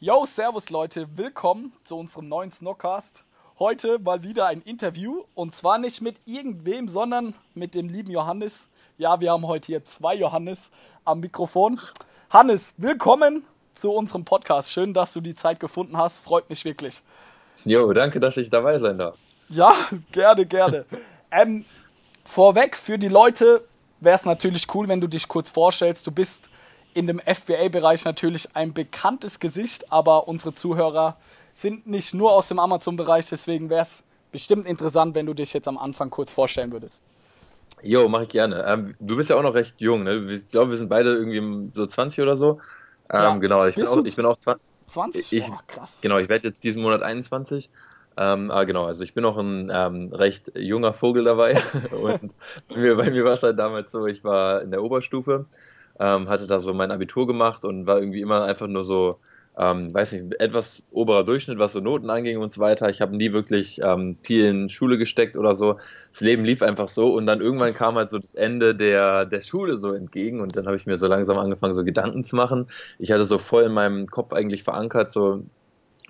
Yo, servus Leute, willkommen zu unserem neuen Snockcast. Heute mal wieder ein Interview und zwar nicht mit irgendwem, sondern mit dem lieben Johannes. Ja, wir haben heute hier zwei Johannes am Mikrofon. Hannes, willkommen zu unserem Podcast. Schön, dass du die Zeit gefunden hast. Freut mich wirklich. Jo, danke, dass ich dabei sein darf. Ja, gerne, gerne. ähm, vorweg für die Leute wäre es natürlich cool, wenn du dich kurz vorstellst. Du bist in dem FBA-Bereich natürlich ein bekanntes Gesicht, aber unsere Zuhörer sind nicht nur aus dem Amazon-Bereich, deswegen wäre es bestimmt interessant, wenn du dich jetzt am Anfang kurz vorstellen würdest. Jo, mache ich gerne. Ähm, du bist ja auch noch recht jung, ne? Ich glaube, wir sind beide irgendwie so 20 oder so. Ähm, ja. Genau, ich bin, auch, ich bin, auch, 20. 20? Ich, Boah, krass. Genau, ich werde jetzt diesen Monat 21. Ähm, ah, genau, also ich bin auch ein ähm, recht junger Vogel dabei. und bei mir, bei mir war es halt damals so, ich war in der Oberstufe ähm, hatte da so mein Abitur gemacht und war irgendwie immer einfach nur so, ähm, weiß nicht, etwas oberer Durchschnitt, was so Noten anging und so weiter. Ich habe nie wirklich ähm, viel in Schule gesteckt oder so. Das Leben lief einfach so und dann irgendwann kam halt so das Ende der, der Schule so entgegen und dann habe ich mir so langsam angefangen, so Gedanken zu machen. Ich hatte so voll in meinem Kopf eigentlich verankert, so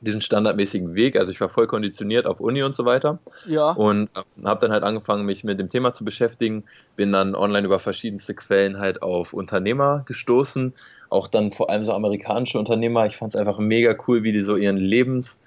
diesen standardmäßigen Weg. Also ich war voll konditioniert auf Uni und so weiter. Ja. Und habe dann halt angefangen, mich mit dem Thema zu beschäftigen. Bin dann online über verschiedenste Quellen halt auf Unternehmer gestoßen. Auch dann vor allem so amerikanische Unternehmer. Ich fand es einfach mega cool, wie die so ihren Lebens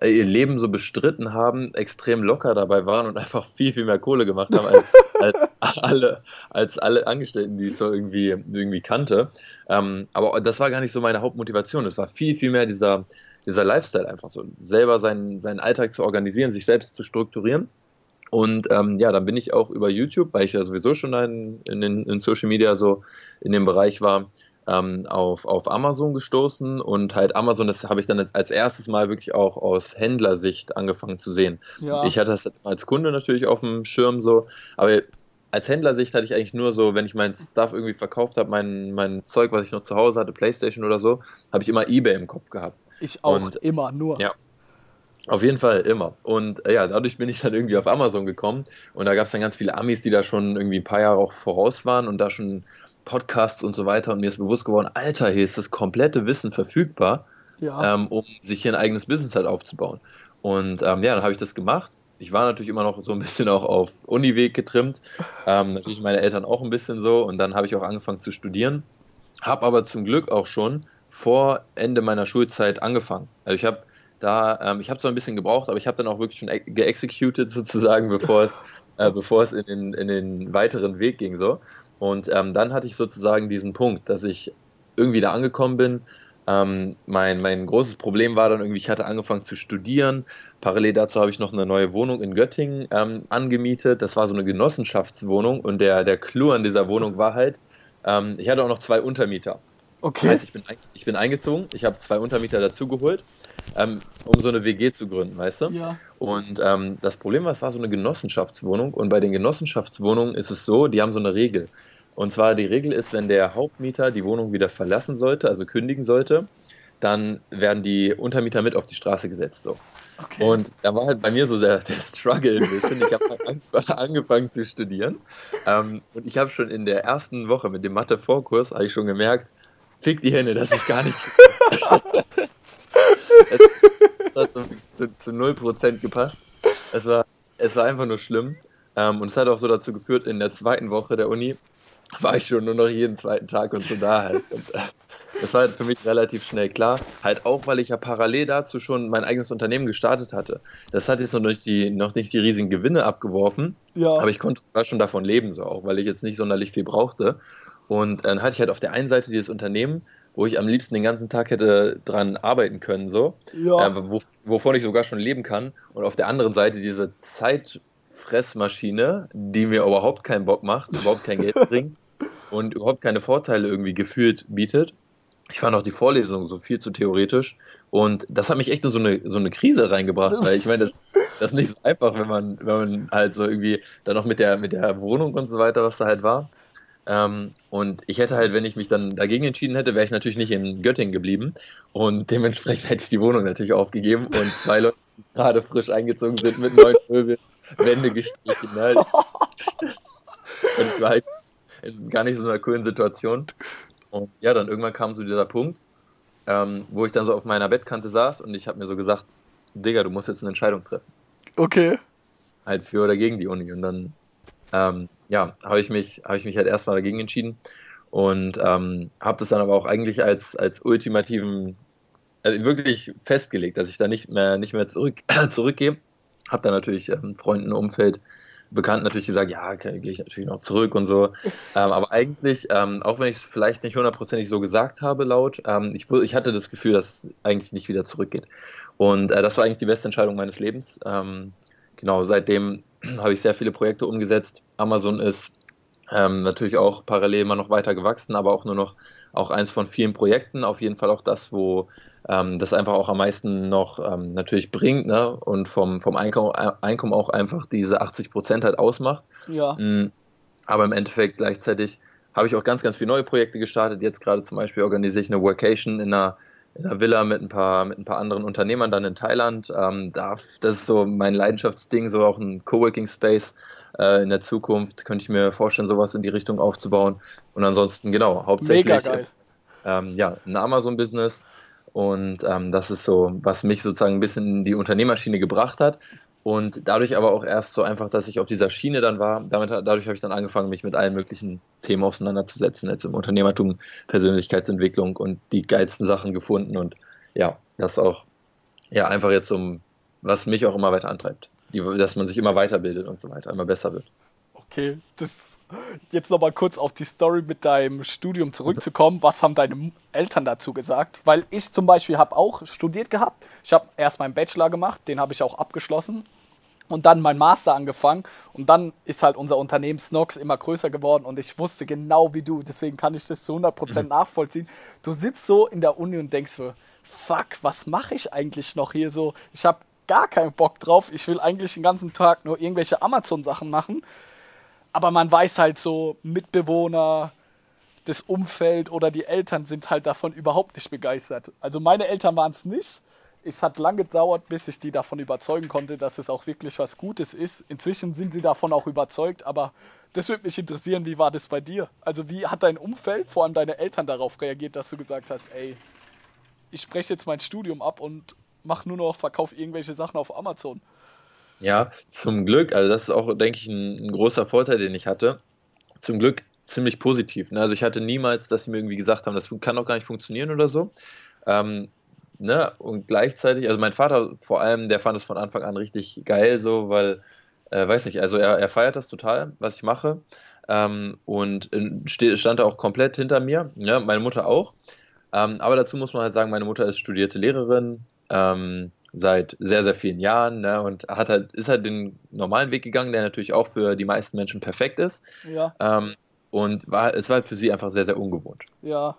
äh, ihr Leben so bestritten haben, extrem locker dabei waren und einfach viel, viel mehr Kohle gemacht haben als, als alle, als alle Angestellten, die ich so irgendwie, irgendwie kannte. Ähm, aber das war gar nicht so meine Hauptmotivation. Es war viel, viel mehr dieser, dieser Lifestyle einfach so, selber seinen, seinen Alltag zu organisieren, sich selbst zu strukturieren. Und ähm, ja, dann bin ich auch über YouTube, weil ich ja sowieso schon in, in, in Social Media so in dem Bereich war, ähm, auf, auf Amazon gestoßen und halt Amazon, das habe ich dann als erstes Mal wirklich auch aus Händlersicht angefangen zu sehen. Ja. Ich hatte das als Kunde natürlich auf dem Schirm so, aber als Händlersicht hatte ich eigentlich nur so, wenn ich mein Stuff irgendwie verkauft habe, mein, mein Zeug, was ich noch zu Hause hatte, Playstation oder so, habe ich immer Ebay im Kopf gehabt. Ich auch, und, immer, nur. Ja. Auf jeden Fall, immer. Und äh, ja, dadurch bin ich dann irgendwie auf Amazon gekommen und da gab es dann ganz viele Amis, die da schon irgendwie ein paar Jahre auch voraus waren und da schon Podcasts und so weiter und mir ist bewusst geworden, Alter, hier ist das komplette Wissen verfügbar, ja. ähm, um sich hier ein eigenes Business halt aufzubauen. Und ähm, ja, dann habe ich das gemacht. Ich war natürlich immer noch so ein bisschen auch auf Uniweg getrimmt. Ähm, natürlich meine Eltern auch ein bisschen so. Und dann habe ich auch angefangen zu studieren. Habe aber zum Glück auch schon vor Ende meiner Schulzeit angefangen. Also ich habe da, ähm, ich habe zwar ein bisschen gebraucht, aber ich habe dann auch wirklich schon geexecuted sozusagen, bevor es, äh, bevor es in den, in den weiteren Weg ging so. Und ähm, dann hatte ich sozusagen diesen Punkt, dass ich irgendwie da angekommen bin. Ähm, mein, mein großes Problem war dann irgendwie, ich hatte angefangen zu studieren. Parallel dazu habe ich noch eine neue Wohnung in Göttingen ähm, angemietet. Das war so eine Genossenschaftswohnung und der, der Clou an dieser Wohnung war halt, ähm, ich hatte auch noch zwei Untermieter. Okay. Das heißt, ich bin, ich bin eingezogen, ich habe zwei Untermieter dazugeholt, ähm, um so eine WG zu gründen, weißt du? Ja. Und ähm, das Problem war, es war so eine Genossenschaftswohnung und bei den Genossenschaftswohnungen ist es so, die haben so eine Regel. Und zwar die Regel ist, wenn der Hauptmieter die Wohnung wieder verlassen sollte, also kündigen sollte, dann werden die Untermieter mit auf die Straße gesetzt. So. Okay. Und da war halt bei mir so der, der Struggle ein bisschen. Ich habe halt angefangen zu studieren. Ähm, und ich habe schon in der ersten Woche mit dem Mathe-Vorkurs, habe ich schon gemerkt, Fick die Hände, das ist gar nicht. es hat zu, zu 0% gepasst. Es war, es war einfach nur schlimm. Ähm, und es hat auch so dazu geführt, in der zweiten Woche der Uni war ich schon nur noch jeden zweiten Tag und so da halt. Und, äh, das war halt für mich relativ schnell klar. Halt auch, weil ich ja parallel dazu schon mein eigenes Unternehmen gestartet hatte. Das hat jetzt noch nicht die, noch nicht die riesigen Gewinne abgeworfen. Ja. Aber ich konnte schon davon leben, so auch, weil ich jetzt nicht sonderlich viel brauchte. Und dann hatte ich halt auf der einen Seite dieses Unternehmen, wo ich am liebsten den ganzen Tag hätte dran arbeiten können, so, ja. äh, wo, wovon ich sogar schon leben kann. Und auf der anderen Seite diese Zeitfressmaschine, die mir überhaupt keinen Bock macht, überhaupt kein Geld bringt und überhaupt keine Vorteile irgendwie gefühlt bietet. Ich fand auch die Vorlesung so viel zu theoretisch. Und das hat mich echt in so eine, so eine Krise reingebracht, weil ich meine, das, das ist nicht so einfach, wenn man, wenn man halt so irgendwie dann noch mit der, mit der Wohnung und so weiter, was da halt war. Ähm, und ich hätte halt, wenn ich mich dann dagegen entschieden hätte, wäre ich natürlich nicht in Göttingen geblieben. Und dementsprechend hätte ich die Wohnung natürlich aufgegeben und zwei Leute, die gerade frisch eingezogen sind mit neuen Möbeln, Wände gestrichen. Halt. Und ich war halt in gar nicht so einer coolen Situation. Und ja, dann irgendwann kam so dieser Punkt, ähm, wo ich dann so auf meiner Bettkante saß und ich habe mir so gesagt, Digga, du musst jetzt eine Entscheidung treffen. Okay. Halt für oder gegen die Uni. Und dann, ähm, ja, habe ich, mich, hab ich mich halt erstmal dagegen entschieden und ähm, habe das dann aber auch eigentlich als, als ultimativen, also wirklich festgelegt, dass ich da nicht mehr, nicht mehr zurück, zurückgehe. Habe dann natürlich ähm, Freunden, Umfeld, Bekannten natürlich gesagt, ja, gehe ich natürlich noch zurück und so. ähm, aber eigentlich, ähm, auch wenn ich es vielleicht nicht hundertprozentig so gesagt habe laut, ähm, ich, ich, hatte das Gefühl, dass es eigentlich nicht wieder zurückgeht. Und äh, das war eigentlich die beste Entscheidung meines Lebens. Ähm, genau, seitdem habe ich sehr viele Projekte umgesetzt. Amazon ist ähm, natürlich auch parallel immer noch weiter gewachsen, aber auch nur noch auch eins von vielen Projekten. Auf jeden Fall auch das, wo ähm, das einfach auch am meisten noch ähm, natürlich bringt ne? und vom, vom Einkommen, Einkommen auch einfach diese 80 Prozent halt ausmacht. Ja. Mhm. Aber im Endeffekt gleichzeitig habe ich auch ganz, ganz viele neue Projekte gestartet. Jetzt gerade zum Beispiel organisiere ich eine Workation in einer, in einer Villa mit ein paar, mit ein paar anderen Unternehmern dann in Thailand. Ähm, da, das ist so mein Leidenschaftsding, so auch ein Coworking Space äh, in der Zukunft könnte ich mir vorstellen, sowas in die Richtung aufzubauen. Und ansonsten, genau, hauptsächlich ähm, ja, ein Amazon-Business. Und ähm, das ist so, was mich sozusagen ein bisschen in die Unternehmerschiene gebracht hat. Und dadurch aber auch erst so einfach, dass ich auf dieser Schiene dann war. Damit, dadurch habe ich dann angefangen, mich mit allen möglichen Themen auseinanderzusetzen. Jetzt im Unternehmertum, Persönlichkeitsentwicklung und die geilsten Sachen gefunden. Und ja, das auch ja einfach jetzt um, was mich auch immer weiter antreibt dass man sich immer weiterbildet und so weiter, immer besser wird. Okay, das jetzt nochmal kurz auf die Story mit deinem Studium zurückzukommen. Was haben deine Eltern dazu gesagt? Weil ich zum Beispiel habe auch studiert gehabt. Ich habe erst meinen Bachelor gemacht, den habe ich auch abgeschlossen. Und dann mein Master angefangen. Und dann ist halt unser Unternehmen Snox immer größer geworden. Und ich wusste genau wie du. Deswegen kann ich das zu 100% mhm. nachvollziehen. Du sitzt so in der Uni und denkst so, fuck, was mache ich eigentlich noch hier so? Ich habe gar keinen Bock drauf. Ich will eigentlich den ganzen Tag nur irgendwelche Amazon-Sachen machen. Aber man weiß halt so, Mitbewohner, das Umfeld oder die Eltern sind halt davon überhaupt nicht begeistert. Also meine Eltern waren es nicht. Es hat lange gedauert, bis ich die davon überzeugen konnte, dass es auch wirklich was Gutes ist. Inzwischen sind sie davon auch überzeugt, aber das würde mich interessieren, wie war das bei dir? Also wie hat dein Umfeld, vor allem deine Eltern darauf reagiert, dass du gesagt hast, ey, ich spreche jetzt mein Studium ab und mach nur noch, verkauf irgendwelche Sachen auf Amazon. Ja, zum Glück, also das ist auch, denke ich, ein, ein großer Vorteil, den ich hatte. Zum Glück ziemlich positiv. Ne? Also ich hatte niemals, dass sie mir irgendwie gesagt haben, das kann doch gar nicht funktionieren oder so. Ähm, ne? Und gleichzeitig, also mein Vater vor allem, der fand es von Anfang an richtig geil, so, weil, äh, weiß nicht, also er, er feiert das total, was ich mache. Ähm, und stand auch komplett hinter mir, ne? meine Mutter auch. Ähm, aber dazu muss man halt sagen, meine Mutter ist studierte Lehrerin, ähm, seit sehr, sehr vielen Jahren ne, und hat halt, ist halt den normalen Weg gegangen, der natürlich auch für die meisten Menschen perfekt ist. Ja. Ähm, und war, es war halt für sie einfach sehr, sehr ungewohnt. Ja.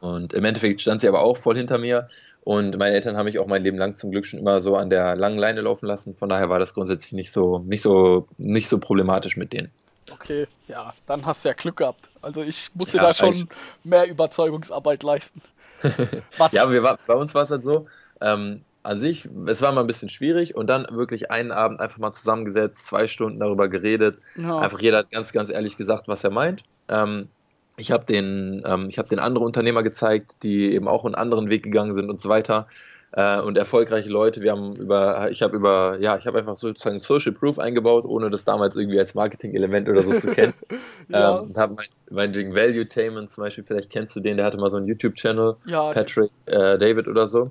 Und im Endeffekt stand sie aber auch voll hinter mir. Und meine Eltern haben mich auch mein Leben lang zum Glück schon immer so an der langen Leine laufen lassen. Von daher war das grundsätzlich nicht so, nicht so, nicht so problematisch mit denen. Okay, ja, dann hast du ja Glück gehabt. Also ich musste ja, da schon mehr Überzeugungsarbeit leisten. ja, wir war, bei uns war es halt so, ähm, an sich, es war mal ein bisschen schwierig und dann wirklich einen Abend einfach mal zusammengesetzt, zwei Stunden darüber geredet. Ja. Einfach jeder hat ganz, ganz ehrlich gesagt, was er meint. Ähm, ich habe den, ähm, ich den anderen Unternehmer gezeigt, die eben auch einen anderen Weg gegangen sind und so weiter. Äh, und erfolgreiche Leute. Wir haben über, ich habe über, ja, ich habe einfach sozusagen Social Proof eingebaut, ohne das damals irgendwie als Marketing-Element oder so zu kennen. ja. ähm, und habe mein, meinetwegen Value Tainment zum Beispiel, vielleicht kennst du den, der hatte mal so einen YouTube-Channel, ja, Patrick äh, David oder so.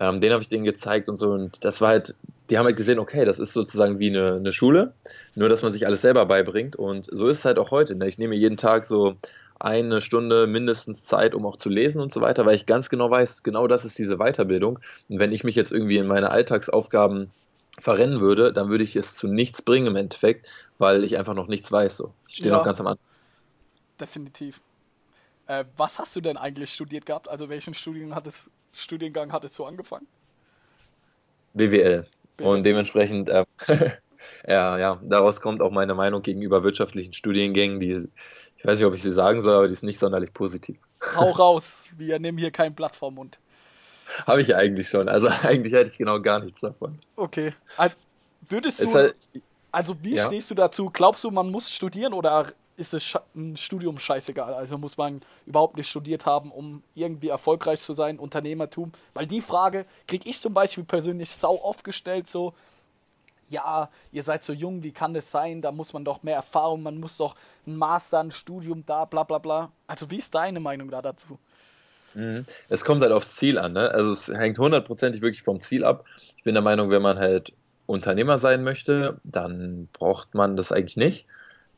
Ähm, den habe ich denen gezeigt und so. Und das war halt, die haben halt gesehen, okay, das ist sozusagen wie eine, eine Schule, nur dass man sich alles selber beibringt. Und so ist es halt auch heute. Ne? Ich nehme jeden Tag so eine Stunde mindestens Zeit, um auch zu lesen und so weiter, weil ich ganz genau weiß, genau das ist diese Weiterbildung. Und wenn ich mich jetzt irgendwie in meine Alltagsaufgaben verrennen würde, dann würde ich es zu nichts bringen im Endeffekt, weil ich einfach noch nichts weiß. So. Ich stehe ja, noch ganz am Anfang. Definitiv. Äh, was hast du denn eigentlich studiert gehabt? Also welchen Studiengang hattest, Studiengang hattest du angefangen? BWL. BWL. Und dementsprechend, äh, ja, ja, daraus kommt auch meine Meinung gegenüber wirtschaftlichen Studiengängen, die, ich weiß nicht, ob ich sie sagen soll, aber die ist nicht sonderlich positiv. Hau raus, wir nehmen hier kein Blatt vom Mund. Habe ich eigentlich schon. Also eigentlich hätte ich genau gar nichts davon. Okay. Würdest du. Halt, also wie ja. stehst du dazu? Glaubst du, man muss studieren oder ist es ein Studium scheißegal. Also muss man überhaupt nicht studiert haben, um irgendwie erfolgreich zu sein, Unternehmertum. Weil die Frage kriege ich zum Beispiel persönlich sau oft gestellt, so, ja, ihr seid so jung, wie kann das sein? Da muss man doch mehr Erfahrung, man muss doch ein Master, ein Studium da, bla bla bla. Also wie ist deine Meinung da dazu? Mhm. Es kommt halt aufs Ziel an, ne? Also es hängt hundertprozentig wirklich vom Ziel ab. Ich bin der Meinung, wenn man halt Unternehmer sein möchte, dann braucht man das eigentlich nicht.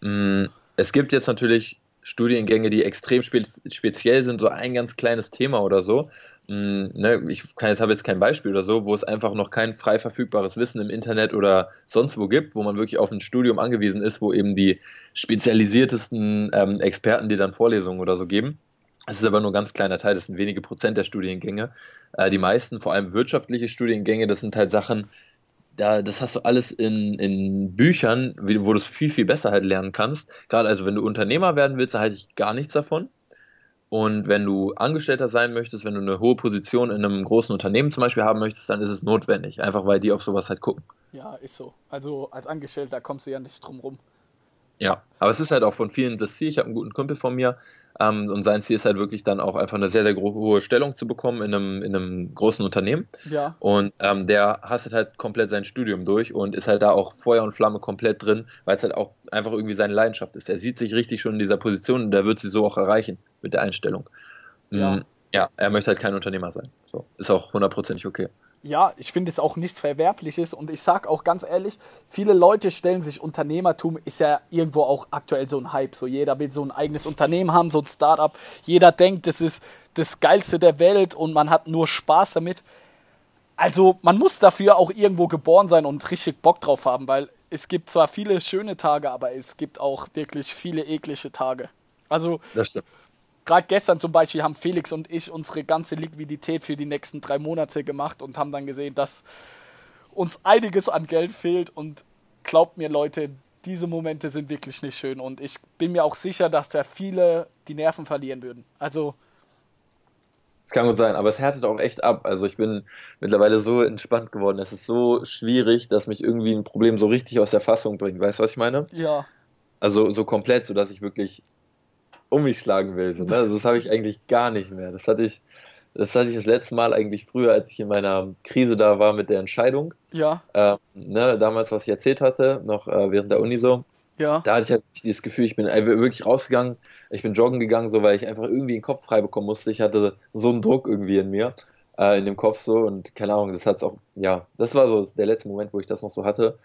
Mhm. Es gibt jetzt natürlich Studiengänge, die extrem spe speziell sind, so ein ganz kleines Thema oder so. Mhm, ne, ich habe jetzt kein Beispiel oder so, wo es einfach noch kein frei verfügbares Wissen im Internet oder sonst wo gibt, wo man wirklich auf ein Studium angewiesen ist, wo eben die spezialisiertesten ähm, Experten dir dann Vorlesungen oder so geben. Es ist aber nur ein ganz kleiner Teil, das sind wenige Prozent der Studiengänge. Äh, die meisten, vor allem wirtschaftliche Studiengänge, das sind halt Sachen, da, das hast du alles in, in Büchern, wo du es viel, viel besser halt lernen kannst. Gerade also, wenn du Unternehmer werden willst, da halte ich gar nichts davon. Und wenn du Angestellter sein möchtest, wenn du eine hohe Position in einem großen Unternehmen zum Beispiel haben möchtest, dann ist es notwendig, einfach weil die auf sowas halt gucken. Ja, ist so. Also als Angestellter kommst du ja nicht drum rum. Ja, aber es ist halt auch von vielen das Ziel. Ich habe einen guten Kumpel von mir, ähm, und sein Ziel ist halt wirklich dann auch einfach eine sehr, sehr hohe Stellung zu bekommen in einem, in einem großen Unternehmen. Ja. Und ähm, der hasselt halt komplett sein Studium durch und ist halt da auch Feuer und Flamme komplett drin, weil es halt auch einfach irgendwie seine Leidenschaft ist. Er sieht sich richtig schon in dieser Position und der wird sie so auch erreichen mit der Einstellung. Ja, mm, ja er möchte halt kein Unternehmer sein. So, ist auch hundertprozentig okay ja, ich finde es auch nichts Verwerfliches und ich sag auch ganz ehrlich, viele Leute stellen sich Unternehmertum, ist ja irgendwo auch aktuell so ein Hype. So jeder will so ein eigenes Unternehmen haben, so ein Startup. Jeder denkt, das ist das Geilste der Welt und man hat nur Spaß damit. Also man muss dafür auch irgendwo geboren sein und richtig Bock drauf haben, weil es gibt zwar viele schöne Tage, aber es gibt auch wirklich viele eklige Tage. Also das stimmt gerade gestern zum Beispiel haben Felix und ich unsere ganze Liquidität für die nächsten drei Monate gemacht und haben dann gesehen, dass uns einiges an Geld fehlt und glaubt mir Leute, diese Momente sind wirklich nicht schön und ich bin mir auch sicher, dass da viele die Nerven verlieren würden. Also das kann gut sein, aber es härtet auch echt ab. Also ich bin mittlerweile so entspannt geworden. Es ist so schwierig, dass mich irgendwie ein Problem so richtig aus der Fassung bringt. Weißt du, was ich meine? Ja. Also so komplett, sodass ich wirklich um mich schlagen will. So, ne? also das habe ich eigentlich gar nicht mehr. Das hatte ich, das hatte ich das letzte Mal eigentlich früher, als ich in meiner Krise da war mit der Entscheidung. Ja. Ähm, ne, damals, was ich erzählt hatte, noch äh, während der Uni so. Ja. Da hatte ich halt dieses Gefühl, ich bin wirklich rausgegangen, ich bin joggen gegangen, so weil ich einfach irgendwie den Kopf frei bekommen musste. Ich hatte so einen Druck irgendwie in mir, äh, in dem Kopf so und keine Ahnung, das hat's auch, ja, das war so der letzte Moment, wo ich das noch so hatte.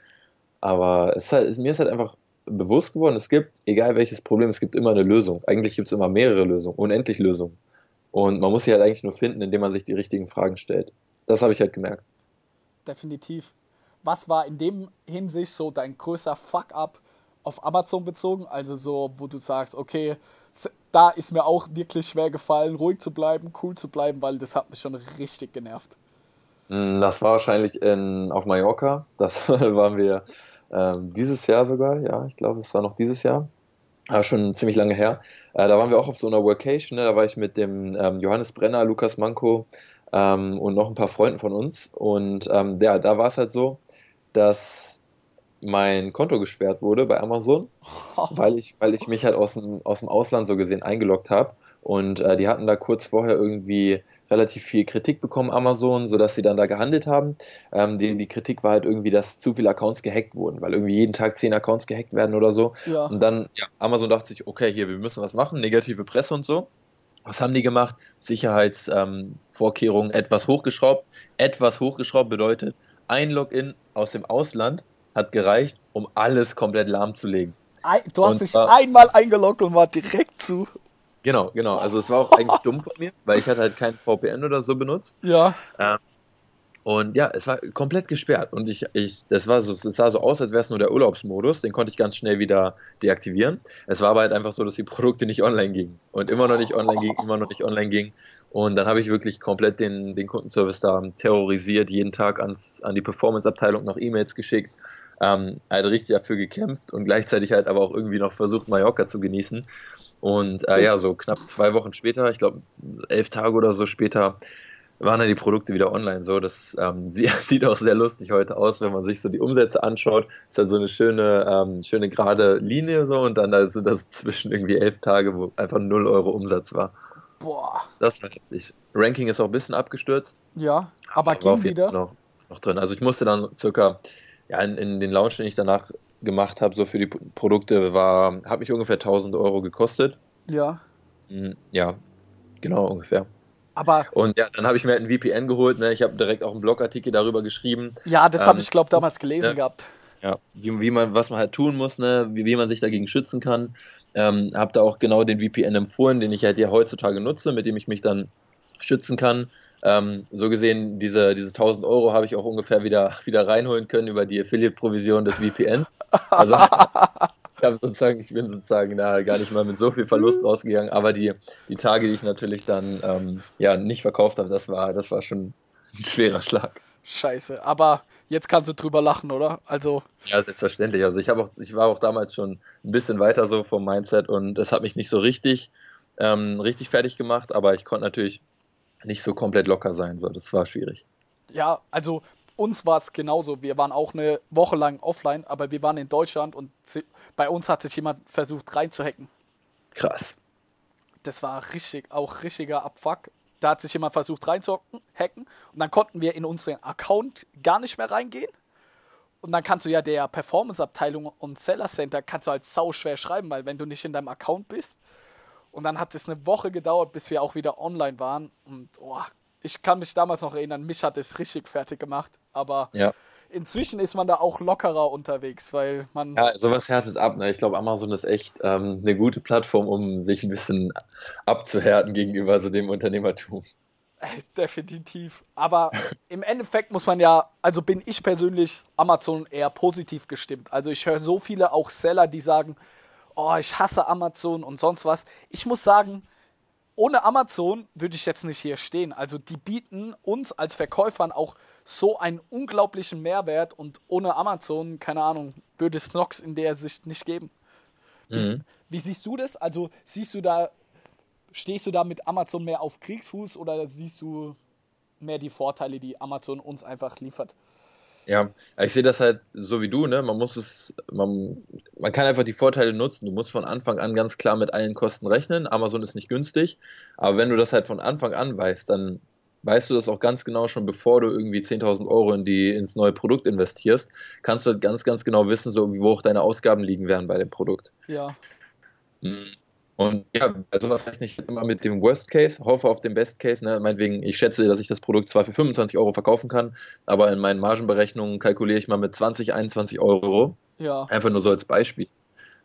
Aber es ist halt, mir ist halt einfach bewusst geworden, es gibt, egal welches Problem, es gibt immer eine Lösung. Eigentlich gibt es immer mehrere Lösungen, unendlich Lösungen. Und man muss sie halt eigentlich nur finden, indem man sich die richtigen Fragen stellt. Das habe ich halt gemerkt. Definitiv. Was war in dem Hinsicht so dein größter Fuck-up auf Amazon bezogen? Also so, wo du sagst, okay, da ist mir auch wirklich schwer gefallen, ruhig zu bleiben, cool zu bleiben, weil das hat mich schon richtig genervt. Hm, das war wahrscheinlich in, auf Mallorca. Das waren wir ähm, dieses Jahr sogar, ja, ich glaube, es war noch dieses Jahr. Aber schon ziemlich lange her. Äh, da waren wir auch auf so einer Workation. Ne? Da war ich mit dem ähm, Johannes Brenner, Lukas Manko ähm, und noch ein paar Freunden von uns. Und ähm, ja, da war es halt so, dass mein Konto gesperrt wurde bei Amazon, weil ich, weil ich mich halt aus dem, aus dem Ausland so gesehen eingeloggt habe. Und äh, die hatten da kurz vorher irgendwie relativ viel Kritik bekommen, Amazon, sodass sie dann da gehandelt haben. Ähm, die, die Kritik war halt irgendwie, dass zu viele Accounts gehackt wurden, weil irgendwie jeden Tag zehn Accounts gehackt werden oder so. Ja. Und dann, ja, Amazon dachte sich, okay, hier, wir müssen was machen, negative Presse und so. Was haben die gemacht? Sicherheitsvorkehrungen ähm, etwas hochgeschraubt. Etwas hochgeschraubt bedeutet, ein Login aus dem Ausland hat gereicht, um alles komplett lahmzulegen. Du hast dich einmal eingeloggt und war direkt zu. Genau, genau. Also es war auch eigentlich dumm von mir, weil ich hatte halt kein VPN oder so benutzt. Ja. Ähm, und ja, es war komplett gesperrt. Und ich, ich, das war so, es sah so aus, als wäre es nur der Urlaubsmodus. Den konnte ich ganz schnell wieder deaktivieren. Es war aber halt einfach so, dass die Produkte nicht online gingen. Und immer noch nicht online gingen, immer noch nicht online gingen. Und dann habe ich wirklich komplett den, den Kundenservice da terrorisiert, jeden Tag ans, an die Performance-Abteilung noch E-Mails geschickt. Ähm, halt richtig dafür gekämpft und gleichzeitig halt aber auch irgendwie noch versucht, Mallorca zu genießen. Und äh, ja, so knapp zwei Wochen später, ich glaube elf Tage oder so später, waren dann die Produkte wieder online. So, das ähm, sieht auch sehr lustig heute aus, wenn man sich so die Umsätze anschaut. Ist halt so eine schöne, ähm, schöne gerade Linie so und dann da sind das zwischen irgendwie elf Tage, wo einfach 0 Euro Umsatz war. Boah. Das war heftig. Ranking ist auch ein bisschen abgestürzt. Ja, aber, aber ging wieder. Noch, noch drin. Also ich musste dann circa, ja, in, in den Launch, den ich danach gemacht habe, so für die Produkte, war, hat mich ungefähr 1000 Euro gekostet. Ja. Hm, ja, genau ungefähr. Aber und ja, dann habe ich mir halt ein VPN geholt. Ne? Ich habe direkt auch einen Blogartikel darüber geschrieben. Ja, das ähm, habe ich, glaube damals gelesen ne? gehabt. Ja, wie, wie, man, was man halt tun muss, ne? wie, wie man sich dagegen schützen kann. Ähm, habe da auch genau den VPN empfohlen, den ich halt ja heutzutage nutze, mit dem ich mich dann schützen kann. Ähm, so gesehen, diese, diese 1000 Euro habe ich auch ungefähr wieder, wieder reinholen können über die Affiliate-Provision des VPNs. Also habe sozusagen, ich bin sozusagen da gar nicht mal mit so viel Verlust rausgegangen, aber die, die Tage, die ich natürlich dann ähm, ja nicht verkauft habe, das war, das war schon ein schwerer Schlag. Scheiße, aber jetzt kannst du drüber lachen, oder? Also. Ja, selbstverständlich. Also ich auch, ich war auch damals schon ein bisschen weiter so vom Mindset und es hat mich nicht so richtig, ähm, richtig fertig gemacht, aber ich konnte natürlich nicht so komplett locker sein. So, das war schwierig. Ja, also uns war es genauso. Wir waren auch eine Woche lang offline, aber wir waren in Deutschland und bei uns hat sich jemand versucht reinzuhacken. Krass. Das war richtig, auch richtiger Abfuck. Da hat sich jemand versucht reinzuhacken und dann konnten wir in unseren Account gar nicht mehr reingehen. Und dann kannst du ja der Performance-Abteilung und Seller Center kannst du halt sau schwer schreiben, weil wenn du nicht in deinem Account bist. Und dann hat es eine Woche gedauert, bis wir auch wieder online waren. Und oh, ich kann mich damals noch erinnern, mich hat es richtig fertig gemacht. Aber ja inzwischen ist man da auch lockerer unterwegs, weil man. Ja, sowas härtet ab. Ne? Ich glaube, Amazon ist echt ähm, eine gute Plattform, um sich ein bisschen abzuhärten gegenüber so dem Unternehmertum. Definitiv. Aber im Endeffekt muss man ja, also bin ich persönlich Amazon eher positiv gestimmt. Also ich höre so viele auch Seller, die sagen, oh, ich hasse Amazon und sonst was. Ich muss sagen, ohne Amazon würde ich jetzt nicht hier stehen. Also die bieten uns als Verkäufern auch so einen unglaublichen Mehrwert und ohne Amazon, keine Ahnung, würde es Nox in der Sicht nicht geben. Wie, mhm. wie, siehst du das? Also siehst du da, stehst du da mit Amazon mehr auf Kriegsfuß oder siehst du mehr die Vorteile, die Amazon uns einfach liefert? Ja, ich sehe das halt so wie du, ne? Man muss es, man, man kann einfach die Vorteile nutzen. Du musst von Anfang an ganz klar mit allen Kosten rechnen. Amazon ist nicht günstig, aber wenn du das halt von Anfang an weißt, dann weißt du das auch ganz genau schon, bevor du irgendwie 10.000 Euro in die, ins neue Produkt investierst, kannst du ganz, ganz genau wissen, so wie hoch deine Ausgaben liegen werden bei dem Produkt. Ja. Und ja, also was rechne ich immer mit dem Worst Case, hoffe auf den Best Case. Ne? Meinetwegen, ich schätze, dass ich das Produkt zwar für 25 Euro verkaufen kann, aber in meinen Margenberechnungen kalkuliere ich mal mit 20, 21 Euro. Ja. Einfach nur so als Beispiel.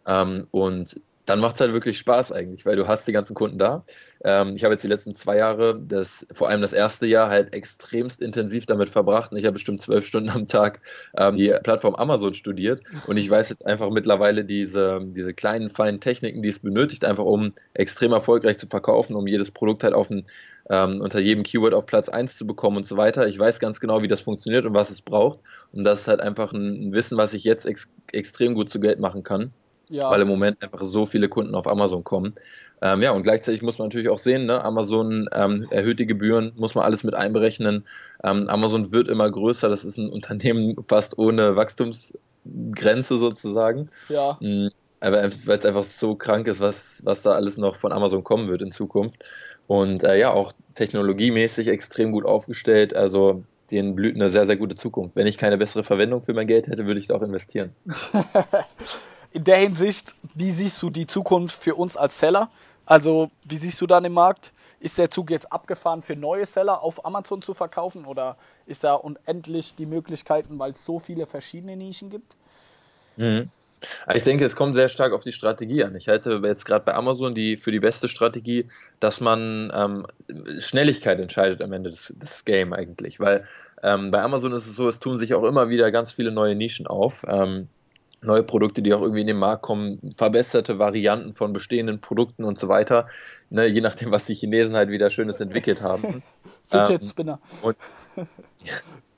Ähm, und dann macht es halt wirklich Spaß eigentlich, weil du hast die ganzen Kunden da. Ähm, ich habe jetzt die letzten zwei Jahre, das, vor allem das erste Jahr, halt extremst intensiv damit verbracht. Und ich habe bestimmt zwölf Stunden am Tag ähm, die Plattform Amazon studiert. Und ich weiß jetzt einfach mittlerweile diese, diese kleinen, feinen Techniken, die es benötigt, einfach um extrem erfolgreich zu verkaufen, um jedes Produkt halt auf ein, ähm, unter jedem Keyword auf Platz 1 zu bekommen und so weiter. Ich weiß ganz genau, wie das funktioniert und was es braucht. Und das ist halt einfach ein, Wissen, was ich jetzt ex extrem gut zu Geld machen kann. Ja. Weil im Moment einfach so viele Kunden auf Amazon kommen. Ähm, ja, und gleichzeitig muss man natürlich auch sehen, ne, Amazon ähm, erhöht die Gebühren, muss man alles mit einberechnen. Ähm, Amazon wird immer größer, das ist ein Unternehmen fast ohne Wachstumsgrenze sozusagen. Ja. Mhm, weil es einfach so krank ist, was, was da alles noch von Amazon kommen wird in Zukunft. Und äh, ja, auch technologiemäßig extrem gut aufgestellt. Also denen blüht eine sehr, sehr gute Zukunft. Wenn ich keine bessere Verwendung für mein Geld hätte, würde ich da auch investieren. in der Hinsicht, wie siehst du die Zukunft für uns als Seller? Also, wie siehst du dann im Markt? Ist der Zug jetzt abgefahren für neue Seller auf Amazon zu verkaufen oder ist da unendlich die Möglichkeiten, weil es so viele verschiedene Nischen gibt? Mhm. Ich denke, es kommt sehr stark auf die Strategie an. Ich halte jetzt gerade bei Amazon die für die beste Strategie, dass man ähm, Schnelligkeit entscheidet am Ende des, des Game eigentlich, weil ähm, bei Amazon ist es so, es tun sich auch immer wieder ganz viele neue Nischen auf. Ähm, neue Produkte, die auch irgendwie in den Markt kommen, verbesserte Varianten von bestehenden Produkten und so weiter, ne, je nachdem, was die Chinesen halt wieder Schönes entwickelt haben. Fidget ähm, Spinner. Und,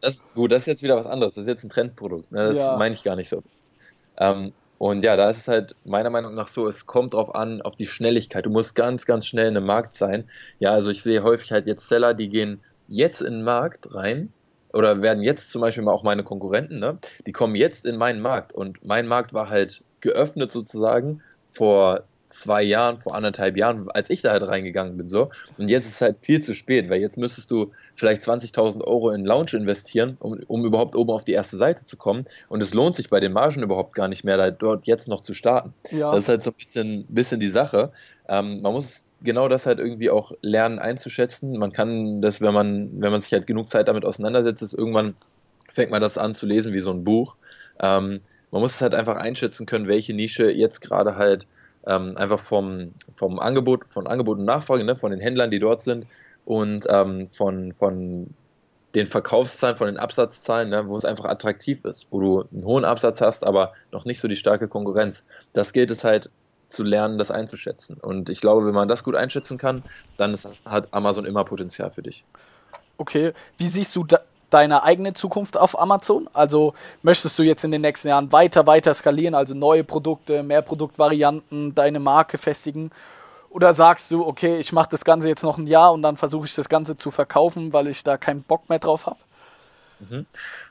das, gut, das ist jetzt wieder was anderes, das ist jetzt ein Trendprodukt, ne, das ja. meine ich gar nicht so. Ähm, und ja, da ist es halt meiner Meinung nach so, es kommt drauf an, auf die Schnelligkeit. Du musst ganz, ganz schnell in einem Markt sein. Ja, also ich sehe häufig halt jetzt Seller, die gehen jetzt in den Markt rein oder werden jetzt zum Beispiel mal auch meine Konkurrenten, ne? die kommen jetzt in meinen Markt und mein Markt war halt geöffnet sozusagen vor zwei Jahren, vor anderthalb Jahren, als ich da halt reingegangen bin. so. Und jetzt ist es halt viel zu spät, weil jetzt müsstest du vielleicht 20.000 Euro in Launch investieren, um, um überhaupt oben auf die erste Seite zu kommen. Und es lohnt sich bei den Margen überhaupt gar nicht mehr, dort jetzt noch zu starten. Ja. Das ist halt so ein bisschen, bisschen die Sache. Ähm, man muss genau das halt irgendwie auch lernen einzuschätzen. Man kann das, wenn man, wenn man sich halt genug Zeit damit auseinandersetzt, ist irgendwann fängt man das an zu lesen wie so ein Buch. Ähm, man muss es halt einfach einschätzen können, welche Nische jetzt gerade halt ähm, einfach vom, vom Angebot, von Angebot und Nachfrage, ne, von den Händlern, die dort sind und ähm, von, von den Verkaufszahlen, von den Absatzzahlen, ne, wo es einfach attraktiv ist, wo du einen hohen Absatz hast, aber noch nicht so die starke Konkurrenz. Das gilt es halt zu lernen, das einzuschätzen. Und ich glaube, wenn man das gut einschätzen kann, dann ist, hat Amazon immer Potenzial für dich. Okay, wie siehst du da, deine eigene Zukunft auf Amazon? Also möchtest du jetzt in den nächsten Jahren weiter, weiter skalieren, also neue Produkte, mehr Produktvarianten, deine Marke festigen? Oder sagst du, okay, ich mache das Ganze jetzt noch ein Jahr und dann versuche ich das Ganze zu verkaufen, weil ich da keinen Bock mehr drauf habe? Mhm.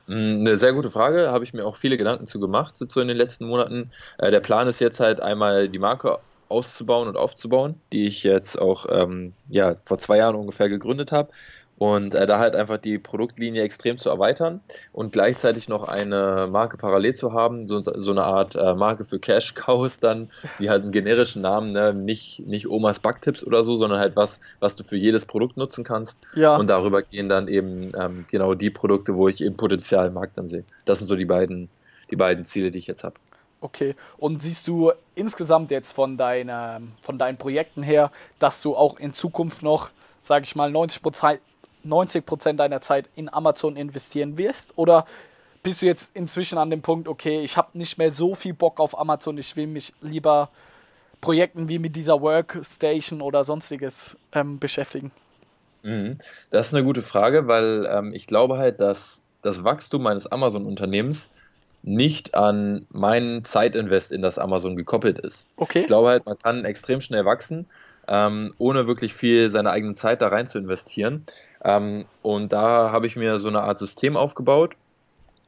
Mm, eine sehr gute Frage, habe ich mir auch viele Gedanken zu gemacht, so in den letzten Monaten. Äh, der Plan ist jetzt halt einmal die Marke auszubauen und aufzubauen, die ich jetzt auch ähm, ja, vor zwei Jahren ungefähr gegründet habe und äh, da halt einfach die Produktlinie extrem zu erweitern und gleichzeitig noch eine Marke parallel zu haben, so, so eine Art äh, Marke für Cash Cows dann, die halt einen generischen Namen, ne? nicht, nicht Omas Backtipps oder so, sondern halt was, was du für jedes Produkt nutzen kannst. Ja. Und darüber gehen dann eben ähm, genau die Produkte, wo ich eben Potenzial im Markt dann sehe. Das sind so die beiden, die beiden Ziele, die ich jetzt habe. Okay. Und siehst du insgesamt jetzt von, deiner, von deinen Projekten her, dass du auch in Zukunft noch, sage ich mal, 90 Prozent 90% deiner Zeit in Amazon investieren wirst? Oder bist du jetzt inzwischen an dem Punkt, okay, ich habe nicht mehr so viel Bock auf Amazon, ich will mich lieber Projekten wie mit dieser Workstation oder sonstiges ähm, beschäftigen? Mhm. Das ist eine gute Frage, weil ähm, ich glaube halt, dass das Wachstum meines Amazon-Unternehmens nicht an meinen Zeitinvest in das Amazon gekoppelt ist. Okay. Ich glaube halt, man kann extrem schnell wachsen ähm, ohne wirklich viel seine eigene Zeit da rein zu investieren. Ähm, und da habe ich mir so eine Art System aufgebaut,